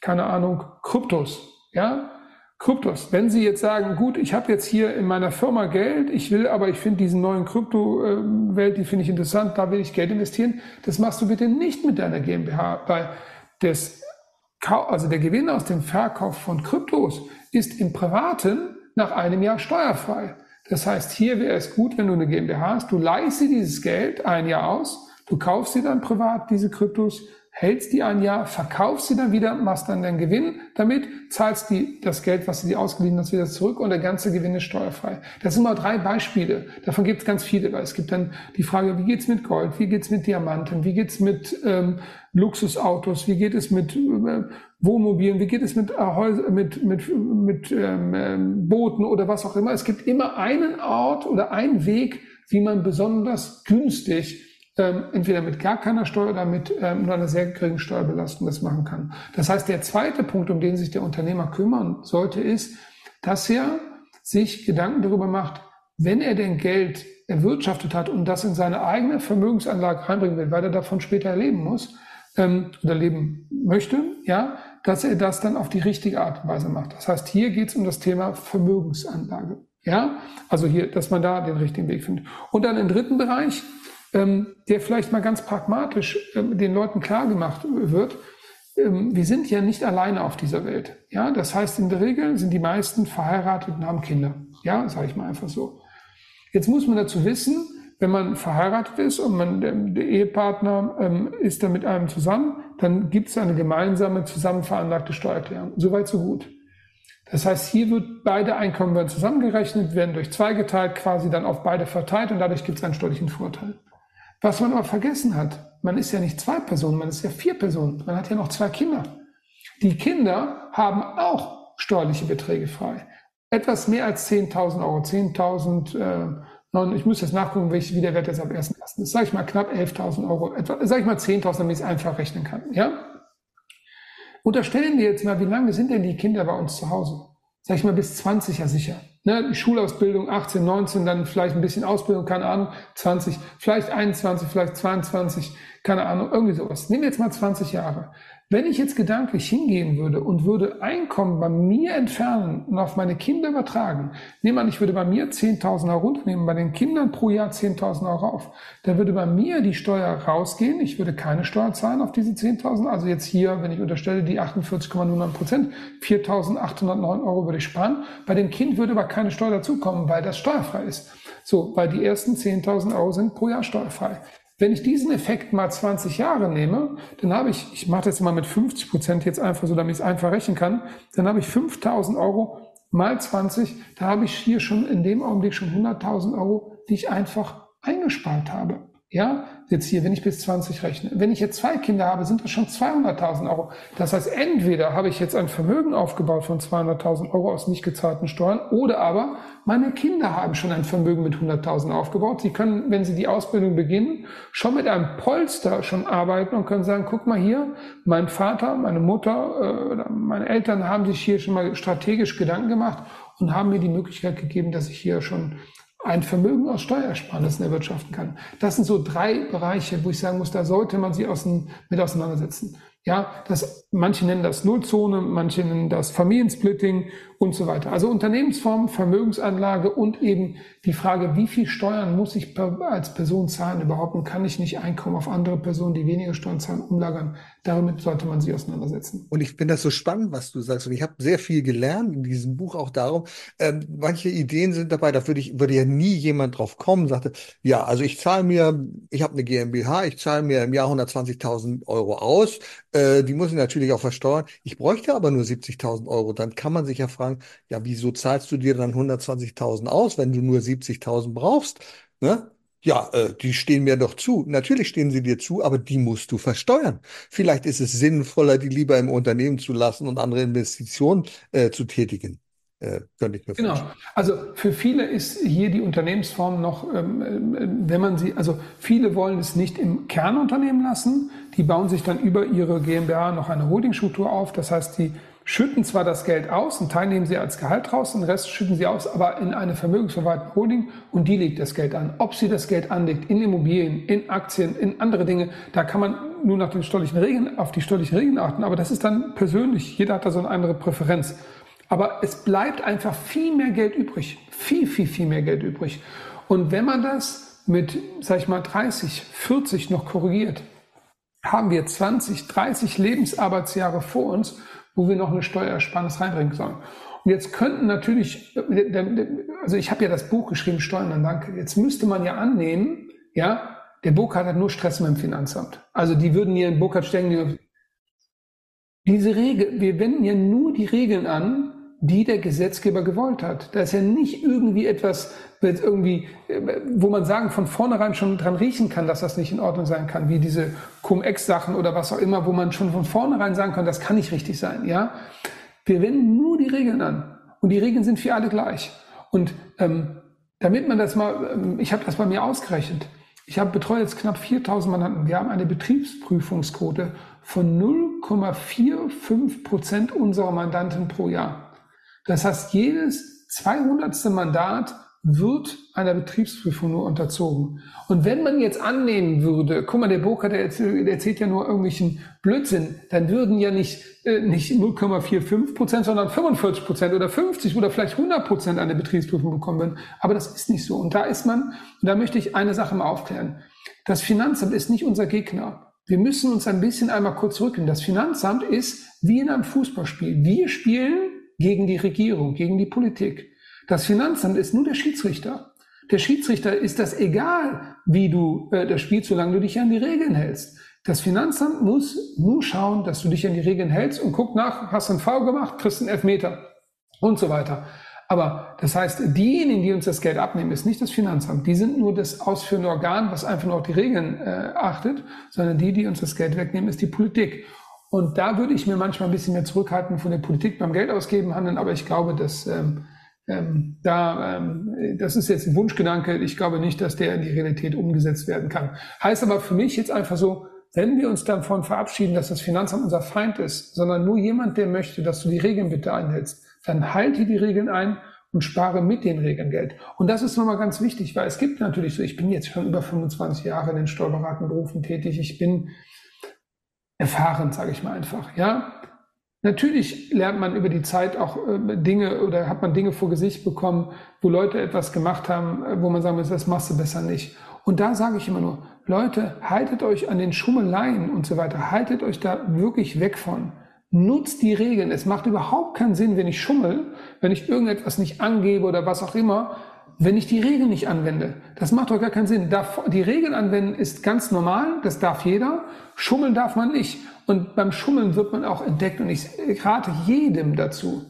keine Ahnung, Kryptos. Ja, Kryptos. Wenn Sie jetzt sagen, gut, ich habe jetzt hier in meiner Firma Geld, ich will aber, ich finde diesen neuen Kryptowelt, die finde ich interessant, da will ich Geld investieren, das machst du bitte nicht mit deiner GmbH, weil das, also der Gewinn aus dem Verkauf von Kryptos ist im Privaten nach einem Jahr steuerfrei. Das heißt, hier wäre es gut, wenn du eine GmbH hast, du leihst dir dieses Geld ein Jahr aus, du kaufst sie dann privat, diese Kryptos, hältst die ein Jahr, verkaufst sie dann wieder, machst dann den Gewinn damit, zahlst die, das Geld, was du dir ausgeliehen hast, wieder zurück und der ganze Gewinn ist steuerfrei. Das sind mal drei Beispiele. Davon gibt es ganz viele, weil es gibt dann die Frage, wie geht's mit Gold, wie geht's mit Diamanten, wie geht's mit ähm, Luxusautos, wie geht es mit äh, Wohnmobilen, wie geht es mit, äh, mit, mit, mit ähm, ähm, Booten oder was auch immer. Es gibt immer einen Ort oder einen Weg, wie man besonders günstig ähm, entweder mit gar keiner Steuer oder mit ähm, nur einer sehr geringen Steuerbelastung das machen kann. Das heißt, der zweite Punkt, um den sich der Unternehmer kümmern sollte, ist, dass er sich Gedanken darüber macht, wenn er denn Geld erwirtschaftet hat und das in seine eigene Vermögensanlage reinbringen will, weil er davon später leben muss ähm, oder leben möchte, ja, dass er das dann auf die richtige Art und Weise macht. Das heißt, hier geht es um das Thema Vermögensanlage. Ja, also hier, dass man da den richtigen Weg findet. Und dann im dritten Bereich, ähm, der vielleicht mal ganz pragmatisch ähm, den Leuten klar gemacht wird. Ähm, wir sind ja nicht alleine auf dieser Welt. Ja, das heißt, in der Regel sind die meisten verheiratet und haben Kinder. Ja, sage ich mal einfach so. Jetzt muss man dazu wissen, wenn man verheiratet ist und man, der, der Ehepartner ähm, ist dann mit einem zusammen, dann gibt es eine gemeinsame zusammen veranlagte Steuererklärung. Soweit, so gut. Das heißt, hier wird beide Einkommen werden zusammengerechnet, werden durch zwei geteilt, quasi dann auf beide verteilt und dadurch gibt es einen steuerlichen Vorteil. Was man aber vergessen hat, man ist ja nicht zwei Personen, man ist ja vier Personen. Man hat ja noch zwei Kinder. Die Kinder haben auch steuerliche Beträge frei. Etwas mehr als 10.000 Euro, 10.000, äh, ich muss jetzt nachgucken, wie der Wert jetzt am 1.1. ist. Sag ich mal knapp 11.000 Euro, etwa, sag ich mal 10.000, damit ich es einfach rechnen kann. Ja? Unterstellen wir jetzt mal, wie lange sind denn die Kinder bei uns zu Hause? Sag ich mal bis 20 ja sicher. Ne, die Schulausbildung 18, 19, dann vielleicht ein bisschen Ausbildung, keine Ahnung, 20, vielleicht 21, vielleicht 22, keine Ahnung, irgendwie sowas. Nehmen wir jetzt mal 20 Jahre. Wenn ich jetzt gedanklich hingehen würde und würde Einkommen bei mir entfernen und auf meine Kinder übertragen, nehmen an, ich würde bei mir 10.000 Euro runternehmen, bei den Kindern pro Jahr 10.000 Euro auf, dann würde bei mir die Steuer rausgehen, ich würde keine Steuer zahlen auf diese 10.000, also jetzt hier, wenn ich unterstelle, die 48,09 Prozent, 4.809 Euro würde ich sparen, bei dem Kind würde aber keine Steuer dazukommen, weil das steuerfrei ist. So, weil die ersten 10.000 Euro sind pro Jahr steuerfrei. Wenn ich diesen Effekt mal 20 Jahre nehme, dann habe ich, ich mache das immer mit 50 Prozent jetzt einfach so, damit ich es einfach rechnen kann, dann habe ich 5000 Euro mal 20, da habe ich hier schon in dem Augenblick schon 100.000 Euro, die ich einfach eingespart habe. Ja, jetzt hier, wenn ich bis 20 rechne. Wenn ich jetzt zwei Kinder habe, sind das schon 200.000 Euro. Das heißt, entweder habe ich jetzt ein Vermögen aufgebaut von 200.000 Euro aus nicht gezahlten Steuern oder aber meine Kinder haben schon ein Vermögen mit 100.000 aufgebaut. Sie können, wenn sie die Ausbildung beginnen, schon mit einem Polster schon arbeiten und können sagen, guck mal hier, mein Vater, meine Mutter, äh, meine Eltern haben sich hier schon mal strategisch Gedanken gemacht und haben mir die Möglichkeit gegeben, dass ich hier schon ein Vermögen aus Steuersparnissen erwirtschaften kann. Das sind so drei Bereiche, wo ich sagen muss, da sollte man sich außen, mit auseinandersetzen. Ja, das, manche nennen das Nullzone, manche nennen das Familiensplitting und so weiter. Also Unternehmensform, Vermögensanlage und eben die Frage, wie viel Steuern muss ich als Person zahlen überhaupt und kann ich nicht Einkommen auf andere Personen, die weniger Steuern zahlen, umlagern. Damit sollte man sich auseinandersetzen. Und ich finde das so spannend, was du sagst. Und ich habe sehr viel gelernt in diesem Buch auch darum. Ähm, manche Ideen sind dabei, da würde ich, würde ja nie jemand drauf kommen, sagte, ja, also ich zahle mir, ich habe eine GmbH, ich zahle mir im Jahr 120.000 Euro aus. Äh, die muss ich natürlich auch versteuern. Ich bräuchte aber nur 70.000 Euro. Dann kann man sich ja fragen, ja, wieso zahlst du dir dann 120.000 aus, wenn du nur 70.000 brauchst? Ne? Ja, äh, die stehen mir doch zu. Natürlich stehen sie dir zu, aber die musst du versteuern. Vielleicht ist es sinnvoller, die lieber im Unternehmen zu lassen und andere Investitionen äh, zu tätigen. Äh, könnte ich mir genau. Vorstellen. Also für viele ist hier die Unternehmensform noch, ähm, äh, wenn man sie, also viele wollen es nicht im Kernunternehmen lassen. Die bauen sich dann über ihre GmbH noch eine Holdingstruktur auf. Das heißt, die schütten zwar das Geld aus, einen Teil nehmen sie als Gehalt raus, den Rest schütten sie aus, aber in eine vermögensverwaltende Holding und die legt das Geld an. Ob sie das Geld anlegt in Immobilien, in Aktien, in andere Dinge, da kann man nur nach den steuerlichen Regeln, auf die steuerlichen Regeln achten, aber das ist dann persönlich, jeder hat da so eine andere Präferenz. Aber es bleibt einfach viel mehr Geld übrig, viel, viel, viel mehr Geld übrig. Und wenn man das mit, sag ich mal, 30, 40 noch korrigiert, haben wir 20, 30 Lebensarbeitsjahre vor uns, wo wir noch eine Steuerersparnis reinbringen sollen. Und jetzt könnten natürlich, also ich habe ja das Buch geschrieben, Steuern an Danke. Jetzt müsste man ja annehmen, ja, der Burkhardt hat nur Stress mit dem Finanzamt. Also die würden hier in Burkhardt stellen, diese Regel, wir wenden ja nur die Regeln an, die der Gesetzgeber gewollt hat. Da ist ja nicht irgendwie etwas, irgendwie, wo man sagen, von vornherein schon dran riechen kann, dass das nicht in Ordnung sein kann, wie diese Cum-Ex-Sachen oder was auch immer, wo man schon von vornherein sagen kann, das kann nicht richtig sein, ja. Wir wenden nur die Regeln an. Und die Regeln sind für alle gleich. Und ähm, damit man das mal, ähm, ich habe das bei mir ausgerechnet. Ich habe betreut jetzt knapp 4000 Mandanten. Wir haben eine Betriebsprüfungsquote von 0,45 Prozent unserer Mandanten pro Jahr. Das heißt, jedes 200. Mandat wird einer Betriebsprüfung nur unterzogen. Und wenn man jetzt annehmen würde, guck mal, der Burkhardt, der erzählt, der erzählt ja nur irgendwelchen Blödsinn, dann würden ja nicht, äh, nicht 0,45 Prozent, sondern 45 Prozent oder 50 oder vielleicht 100 Prozent eine Betriebsprüfung bekommen. Aber das ist nicht so. Und da ist man, und da möchte ich eine Sache mal aufklären. Das Finanzamt ist nicht unser Gegner. Wir müssen uns ein bisschen einmal kurz rücken. Das Finanzamt ist wie in einem Fußballspiel. Wir spielen gegen die Regierung, gegen die Politik. Das Finanzamt ist nur der Schiedsrichter. Der Schiedsrichter ist das egal, wie du äh, das spielst, solange du dich an die Regeln hältst. Das Finanzamt muss nur schauen, dass du dich an die Regeln hältst und guck nach, hast du einen V gemacht, kriegst einen Elfmeter und so weiter. Aber das heißt, diejenigen, die uns das Geld abnehmen, ist nicht das Finanzamt. Die sind nur das ausführende Organ, was einfach nur auf die Regeln äh, achtet, sondern die, die uns das Geld wegnehmen, ist die Politik. Und da würde ich mir manchmal ein bisschen mehr zurückhalten von der Politik beim Geld ausgeben handeln, aber ich glaube, dass ähm, ähm, da, ähm, das ist jetzt ein Wunschgedanke. Ich glaube nicht, dass der in die Realität umgesetzt werden kann. Heißt aber für mich jetzt einfach so, wenn wir uns davon verabschieden, dass das Finanzamt unser Feind ist, sondern nur jemand, der möchte, dass du die Regeln bitte einhältst, dann halte die Regeln ein und spare mit den Regeln Geld. Und das ist nochmal ganz wichtig, weil es gibt natürlich so, ich bin jetzt schon über 25 Jahre in den steuerberatenden Berufen tätig, ich bin erfahren, sage ich mal einfach, ja. Natürlich lernt man über die Zeit auch äh, Dinge oder hat man Dinge vor Gesicht bekommen, wo Leute etwas gemacht haben, äh, wo man sagen muss, das machst du besser nicht. Und da sage ich immer nur, Leute, haltet euch an den Schummeleien und so weiter, haltet euch da wirklich weg von. Nutzt die Regeln. Es macht überhaupt keinen Sinn, wenn ich schummel, wenn ich irgendetwas nicht angebe oder was auch immer, wenn ich die Regeln nicht anwende. Das macht doch gar keinen Sinn. Die Regeln anwenden ist ganz normal, das darf jeder. Schummeln darf man nicht. Und beim Schummeln wird man auch entdeckt. Und ich rate jedem dazu.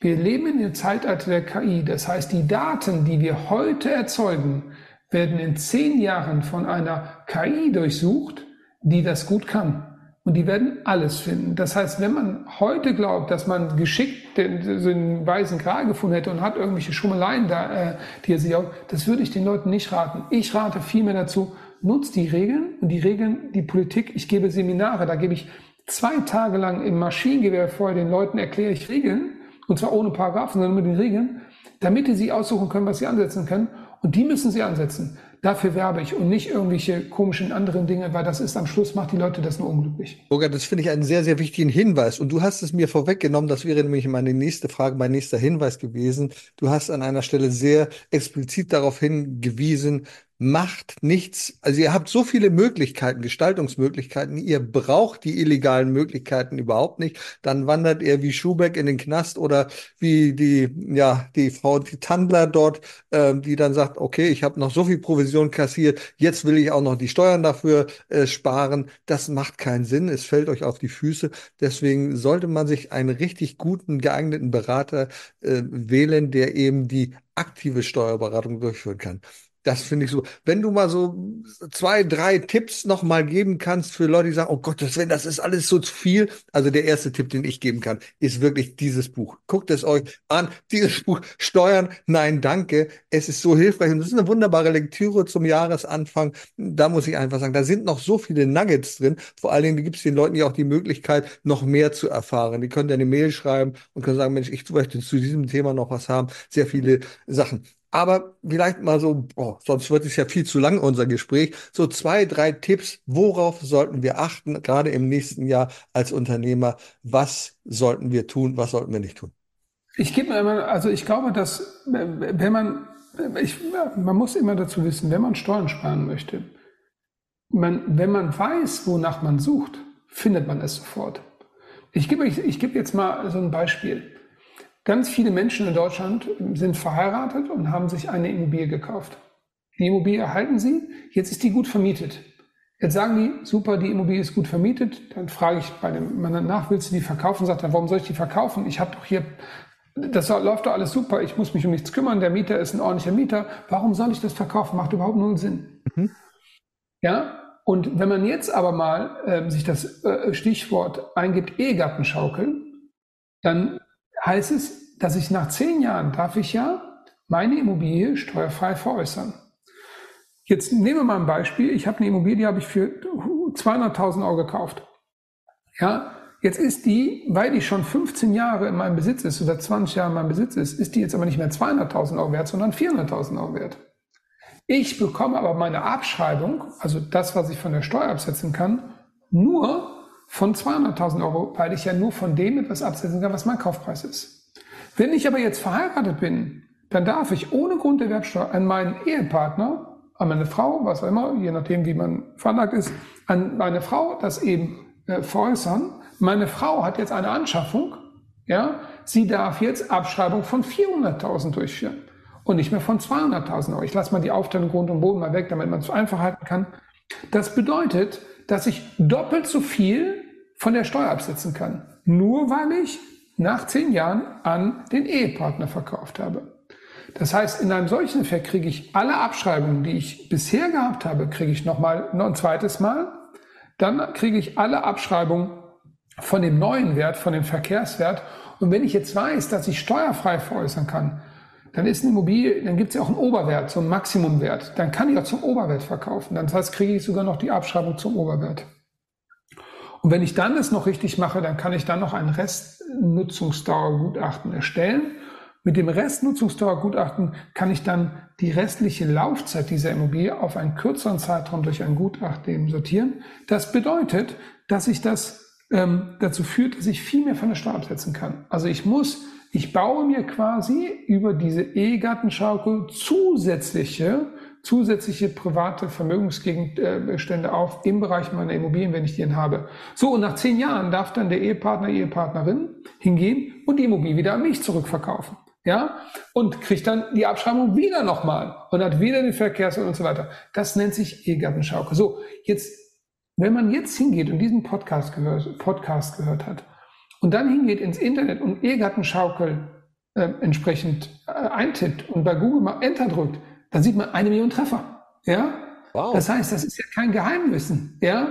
Wir leben in dem Zeitalter der KI. Das heißt, die Daten, die wir heute erzeugen, werden in zehn Jahren von einer KI durchsucht, die das gut kann. Und die werden alles finden. Das heißt, wenn man heute glaubt, dass man geschickt den, den weißen Gral gefunden hätte und hat irgendwelche Schummeleien da, äh, die er sich auch, das würde ich den Leuten nicht raten. Ich rate vielmehr dazu, nutzt die Regeln und die Regeln, die Politik. Ich gebe Seminare, da gebe ich zwei Tage lang im Maschinengewehr vorher den Leuten erkläre ich Regeln, und zwar ohne Paragraphen, sondern mit den Regeln, damit die sie aussuchen können, was sie ansetzen können. Und die müssen sie ansetzen. Dafür werbe ich und nicht irgendwelche komischen anderen Dinge, weil das ist am Schluss, macht die Leute das nur unglücklich. Burger, das finde ich einen sehr, sehr wichtigen Hinweis. Und du hast es mir vorweggenommen, das wäre nämlich meine nächste Frage, mein nächster Hinweis gewesen. Du hast an einer Stelle sehr explizit darauf hingewiesen, macht nichts. Also ihr habt so viele Möglichkeiten, Gestaltungsmöglichkeiten. Ihr braucht die illegalen Möglichkeiten überhaupt nicht. Dann wandert ihr wie Schubeck in den Knast oder wie die, ja, die Frau die Tandler dort, äh, die dann sagt, okay, ich habe noch so viel Provision kassiert, jetzt will ich auch noch die Steuern dafür äh, sparen. Das macht keinen Sinn. Es fällt euch auf die Füße. Deswegen sollte man sich einen richtig guten, geeigneten Berater äh, wählen, der eben die aktive Steuerberatung durchführen kann. Das finde ich so. Wenn du mal so zwei, drei Tipps noch mal geben kannst für Leute, die sagen, oh Gott, das, ist alles so zu viel. Also der erste Tipp, den ich geben kann, ist wirklich dieses Buch. Guckt es euch an. *laughs* Dieses Buch Steuern, nein, danke. Es ist so hilfreich und es ist eine wunderbare Lektüre zum Jahresanfang. Da muss ich einfach sagen, da sind noch so viele Nuggets drin. Vor allen Dingen gibt es den Leuten ja auch die Möglichkeit, noch mehr zu erfahren. Die können dann eine Mail schreiben und können sagen, Mensch, ich möchte zu diesem Thema noch was haben. Sehr viele Sachen. Aber vielleicht mal so, oh, sonst wird es ja viel zu lang, unser Gespräch. So zwei, drei Tipps, worauf sollten wir achten, gerade im nächsten Jahr als Unternehmer? Was sollten wir tun, was sollten wir nicht tun? Ich gebe mir immer, also ich glaube, dass wenn man, ich, man muss immer dazu wissen, wenn man Steuern sparen möchte, man, wenn man weiß, wonach man sucht, findet man es sofort. Ich gebe, ich, ich gebe jetzt mal so ein Beispiel. Ganz viele Menschen in Deutschland sind verheiratet und haben sich eine Immobilie gekauft. Die Immobilie erhalten sie, jetzt ist die gut vermietet. Jetzt sagen die, super, die Immobilie ist gut vermietet. Dann frage ich bei dem Mann nach, willst du die verkaufen? Sagt er, warum soll ich die verkaufen? Ich habe doch hier, das läuft doch alles super, ich muss mich um nichts kümmern, der Mieter ist ein ordentlicher Mieter. Warum soll ich das verkaufen? Macht überhaupt null Sinn. Mhm. Ja, und wenn man jetzt aber mal äh, sich das äh, Stichwort eingibt, Ehegattenschaukel, dann heißt es, dass ich nach zehn Jahren darf ich ja meine Immobilie steuerfrei veräußern. Jetzt nehmen wir mal ein Beispiel. Ich habe eine Immobilie, die habe ich für 200.000 Euro gekauft. Ja, jetzt ist die, weil die schon 15 Jahre in meinem Besitz ist oder 20 Jahre in meinem Besitz ist, ist die jetzt aber nicht mehr 200.000 Euro wert, sondern 400.000 Euro wert. Ich bekomme aber meine Abschreibung, also das, was ich von der Steuer absetzen kann, nur von 200.000 Euro, weil ich ja nur von dem etwas absetzen kann, was mein Kaufpreis ist. Wenn ich aber jetzt verheiratet bin, dann darf ich ohne Grunderwerbsteuer an meinen Ehepartner, an meine Frau, was auch immer, je nachdem, wie man veranlagt ist, an meine Frau das eben äh, veräußern. Meine Frau hat jetzt eine Anschaffung, ja, sie darf jetzt Abschreibung von 400.000 durchführen und nicht mehr von 200.000 Euro. Ich lasse mal die Aufteilung Grund und Boden mal weg, damit man es einfach halten kann. Das bedeutet, dass ich doppelt so viel von der Steuer absetzen kann. Nur weil ich nach zehn Jahren an den Ehepartner verkauft habe. Das heißt, in einem solchen Effekt kriege ich alle Abschreibungen, die ich bisher gehabt habe, kriege ich nochmal noch ein zweites Mal. Dann kriege ich alle Abschreibungen von dem neuen Wert, von dem Verkehrswert. Und wenn ich jetzt weiß, dass ich steuerfrei veräußern kann, dann ist eine Immobilie, dann gibt es ja auch einen Oberwert, so einen Maximumwert. Dann kann ich auch zum Oberwert verkaufen. Das heißt, kriege ich sogar noch die Abschreibung zum Oberwert. Und wenn ich dann es noch richtig mache, dann kann ich dann noch ein Restnutzungsdauergutachten erstellen, Mit dem Restnutzungsdauergutachten kann ich dann die restliche Laufzeit dieser Immobilie auf einen kürzeren Zeitraum durch ein Gutachten sortieren. Das bedeutet, dass ich das ähm, dazu führt, dass ich viel mehr von der Steuer absetzen kann. Also ich muss, ich baue mir quasi über diese Ehegattenschaukel zusätzliche zusätzliche private Vermögensgegenstände auf im Bereich meiner Immobilien, wenn ich die habe. So, und nach zehn Jahren darf dann der Ehepartner, Ehepartnerin hingehen und die Immobilie wieder an mich zurückverkaufen ja, und kriegt dann die Abschreibung wieder nochmal und hat wieder den Verkehrs und so weiter. Das nennt sich Ehegattenschaukel. So, jetzt, wenn man jetzt hingeht und diesen Podcast gehört, Podcast gehört hat und dann hingeht ins Internet und Ehegattenschaukel äh, entsprechend äh, eintippt und bei Google mal Enter drückt, dann sieht man eine Million Treffer, ja. Wow. Das heißt, das ist ja kein Geheimwissen, ja,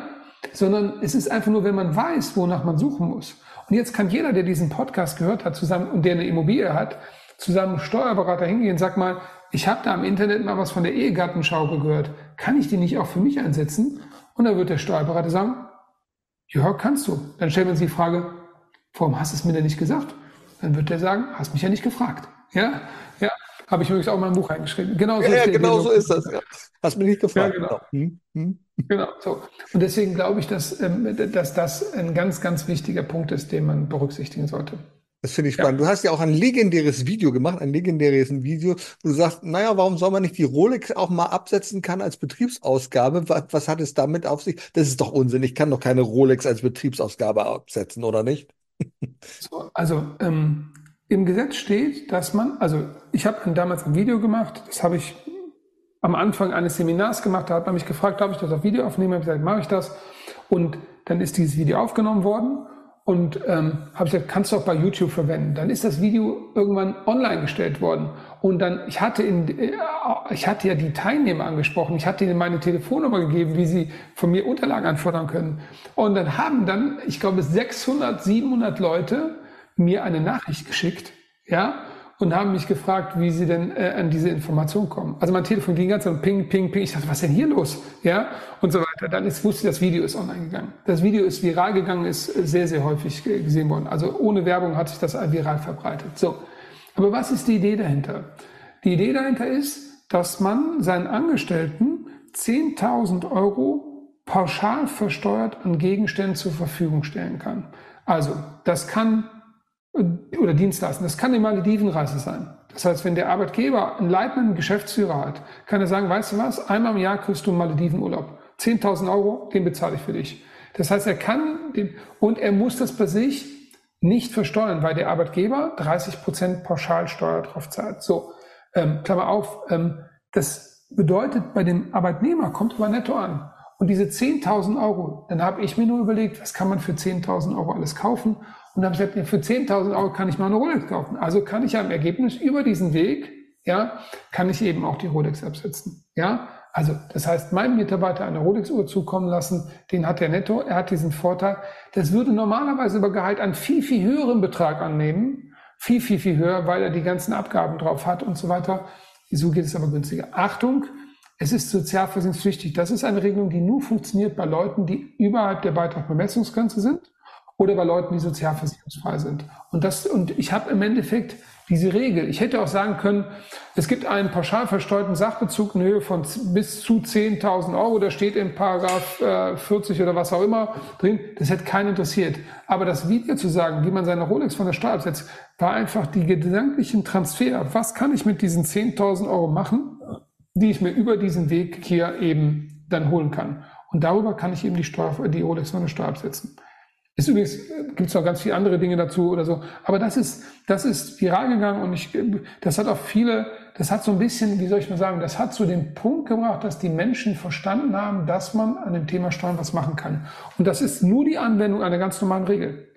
sondern es ist einfach nur, wenn man weiß, wonach man suchen muss. Und jetzt kann jeder, der diesen Podcast gehört hat, zusammen und der eine Immobilie hat, zu seinem Steuerberater hingehen, sag mal, ich habe da im Internet mal was von der Ehegattenschaukel gehört. Kann ich die nicht auch für mich einsetzen? Und dann wird der Steuerberater sagen, ja, kannst du. Dann stellen wir uns die Frage, warum hast du es mir denn nicht gesagt? Dann wird der sagen, hast mich ja nicht gefragt. Ja, ja. Habe ich übrigens auch mal ein Buch eingeschrieben. Genau so, ja, ist, genau so ist das. Ja. Hast mich nicht gefragt. Ja, genau. Hm, hm. Genau, so. Und deswegen glaube ich, dass, ähm, dass das ein ganz, ganz wichtiger Punkt ist, den man berücksichtigen sollte. Das finde ich spannend. Ja. Du hast ja auch ein legendäres Video gemacht, ein legendäres Video, wo du sagst, naja, warum soll man nicht die Rolex auch mal absetzen kann als Betriebsausgabe? Was, was hat es damit auf sich? Das ist doch Unsinn. Ich kann doch keine Rolex als Betriebsausgabe absetzen, oder nicht? So, also ähm, im Gesetz steht, dass man, also ich habe damals ein Video gemacht, das habe ich am Anfang eines Seminars gemacht, da hat man mich gefragt, darf ich das auf Video aufnehmen? Ich habe gesagt, mache ich das. Und dann ist dieses Video aufgenommen worden und ähm, habe ich gesagt, kannst du auch bei YouTube verwenden. Dann ist das Video irgendwann online gestellt worden. Und dann, ich hatte, in, äh, ich hatte ja die Teilnehmer angesprochen, ich hatte ihnen meine Telefonnummer gegeben, wie sie von mir Unterlagen anfordern können. Und dann haben dann, ich glaube, 600, 700 Leute mir eine Nachricht geschickt, ja, und haben mich gefragt, wie sie denn äh, an diese Information kommen. Also mein Telefon ging ganz und ping, ping, ping. Ich dachte, was ist denn hier los? Ja, und so weiter. Dann ist, wusste ich, das Video ist online gegangen. Das Video ist viral gegangen, ist sehr, sehr häufig gesehen worden. Also ohne Werbung hat sich das viral verbreitet. So. Aber was ist die Idee dahinter? Die Idee dahinter ist, dass man seinen Angestellten 10.000 Euro pauschal versteuert an Gegenständen zur Verfügung stellen kann. Also, das kann oder Dienstleistung. Das kann eine Maledivenreise sein. Das heißt, wenn der Arbeitgeber einen leitenden Geschäftsführer hat, kann er sagen, weißt du was, einmal im Jahr kriegst du einen Maledivenurlaub. 10.000 Euro, den bezahle ich für dich. Das heißt, er kann den, und er muss das bei sich nicht versteuern, weil der Arbeitgeber 30 Prozent Pauschalsteuer drauf zahlt. So, ähm, Klammer auf, ähm, das bedeutet, bei dem Arbeitnehmer kommt aber netto an. Und diese 10.000 Euro, dann habe ich mir nur überlegt, was kann man für 10.000 Euro alles kaufen? Und dann habe ich gesagt, für 10.000 Euro kann ich mal eine Rolex kaufen. Also kann ich ja im Ergebnis über diesen Weg, ja, kann ich eben auch die Rolex absetzen. Ja, also das heißt, meinem Mitarbeiter eine Rolex-Uhr zukommen lassen, den hat der netto, er hat diesen Vorteil. Das würde normalerweise über Gehalt einen viel, viel höheren Betrag annehmen. Viel, viel, viel höher, weil er die ganzen Abgaben drauf hat und so weiter. So geht es aber günstiger. Achtung, es ist sozialversicherungspflichtig. Das ist eine Regelung, die nur funktioniert bei Leuten, die überhalb der Beitragsbemessungsgrenze sind oder bei Leuten, die sozialversicherungsfrei sind. Und das, und ich habe im Endeffekt diese Regel. Ich hätte auch sagen können, es gibt einen pauschal versteuerten Sachbezug in Höhe von bis zu 10.000 Euro. Da steht in Paragraph äh, 40 oder was auch immer drin. Das hätte keinen interessiert. Aber das Video zu sagen, wie man seine Rolex von der Steuer absetzt, war einfach die gedanklichen Transfer. Was kann ich mit diesen 10.000 Euro machen, die ich mir über diesen Weg hier eben dann holen kann? Und darüber kann ich eben die, Steuer, die Rolex von der Steuer absetzen. Ist übrigens, gibt es noch ganz viele andere Dinge dazu oder so. Aber das ist, das ist viral gegangen und ich, das hat auch viele, das hat so ein bisschen, wie soll ich mal sagen, das hat zu dem Punkt gebracht, dass die Menschen verstanden haben, dass man an dem Thema Steuern was machen kann. Und das ist nur die Anwendung einer ganz normalen Regel.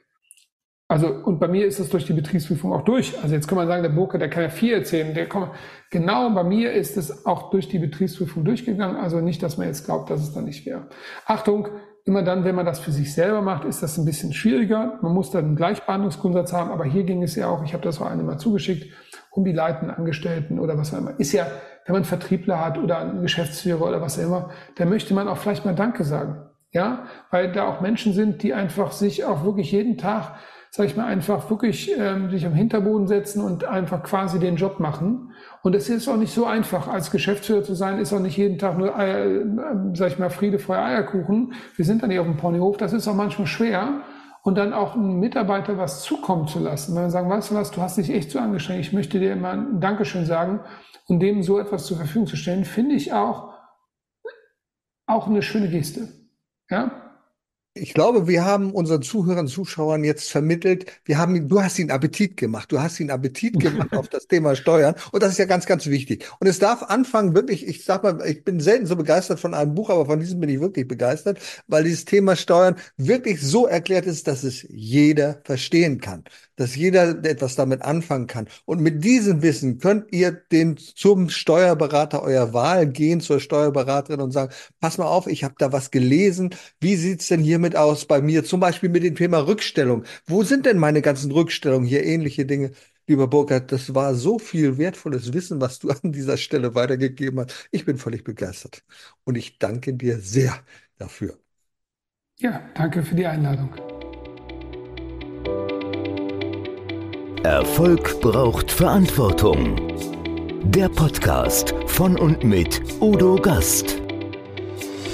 Also, und bei mir ist das durch die Betriebsprüfung auch durch. Also jetzt kann man sagen, der Burke, der kann ja viel erzählen. Der kommt, genau bei mir ist es auch durch die Betriebsprüfung durchgegangen. Also nicht, dass man jetzt glaubt, dass es dann nicht wäre. Achtung, Immer dann, wenn man das für sich selber macht, ist das ein bisschen schwieriger. Man muss dann einen Gleichbehandlungsgrundsatz haben, aber hier ging es ja auch, ich habe das auch einmal zugeschickt, um die leitenden Angestellten oder was auch immer. Ist ja, wenn man Vertriebler hat oder einen Geschäftsführer oder was auch immer, dann möchte man auch vielleicht mal Danke sagen. Ja, weil da auch Menschen sind, die einfach sich auch wirklich jeden Tag, sag ich mal, einfach wirklich ähm, sich am Hinterboden setzen und einfach quasi den Job machen. Und es ist auch nicht so einfach, als Geschäftsführer zu sein, ist auch nicht jeden Tag nur, äh, sag ich mal, Friede, Feuer, Eierkuchen. Wir sind dann nicht auf dem Ponyhof, das ist auch manchmal schwer. Und dann auch einem Mitarbeiter was zukommen zu lassen. Wenn wir sagen, weißt du was, du hast dich echt so angestrengt, ich möchte dir mal ein Dankeschön sagen und dem so etwas zur Verfügung zu stellen, finde ich auch, auch eine schöne Geste. Ja? Ich glaube, wir haben unseren Zuhörern, Zuschauern jetzt vermittelt, wir haben, du hast ihnen Appetit gemacht. Du hast ihnen Appetit gemacht auf das Thema Steuern. Und das ist ja ganz, ganz wichtig. Und es darf anfangen, wirklich, ich sag mal, ich bin selten so begeistert von einem Buch, aber von diesem bin ich wirklich begeistert, weil dieses Thema Steuern wirklich so erklärt ist, dass es jeder verstehen kann dass jeder etwas damit anfangen kann. Und mit diesem Wissen könnt ihr den zum Steuerberater eurer Wahl gehen, zur Steuerberaterin und sagen, pass mal auf, ich habe da was gelesen. Wie sieht's denn hiermit aus bei mir? Zum Beispiel mit dem Thema Rückstellung. Wo sind denn meine ganzen Rückstellungen hier? Ähnliche Dinge. Lieber Burkhard, das war so viel wertvolles Wissen, was du *laughs* an dieser Stelle weitergegeben hast. Ich bin völlig begeistert. Und ich danke dir sehr dafür. Ja, danke für die Einladung. Erfolg braucht Verantwortung. Der Podcast von und mit Udo Gast.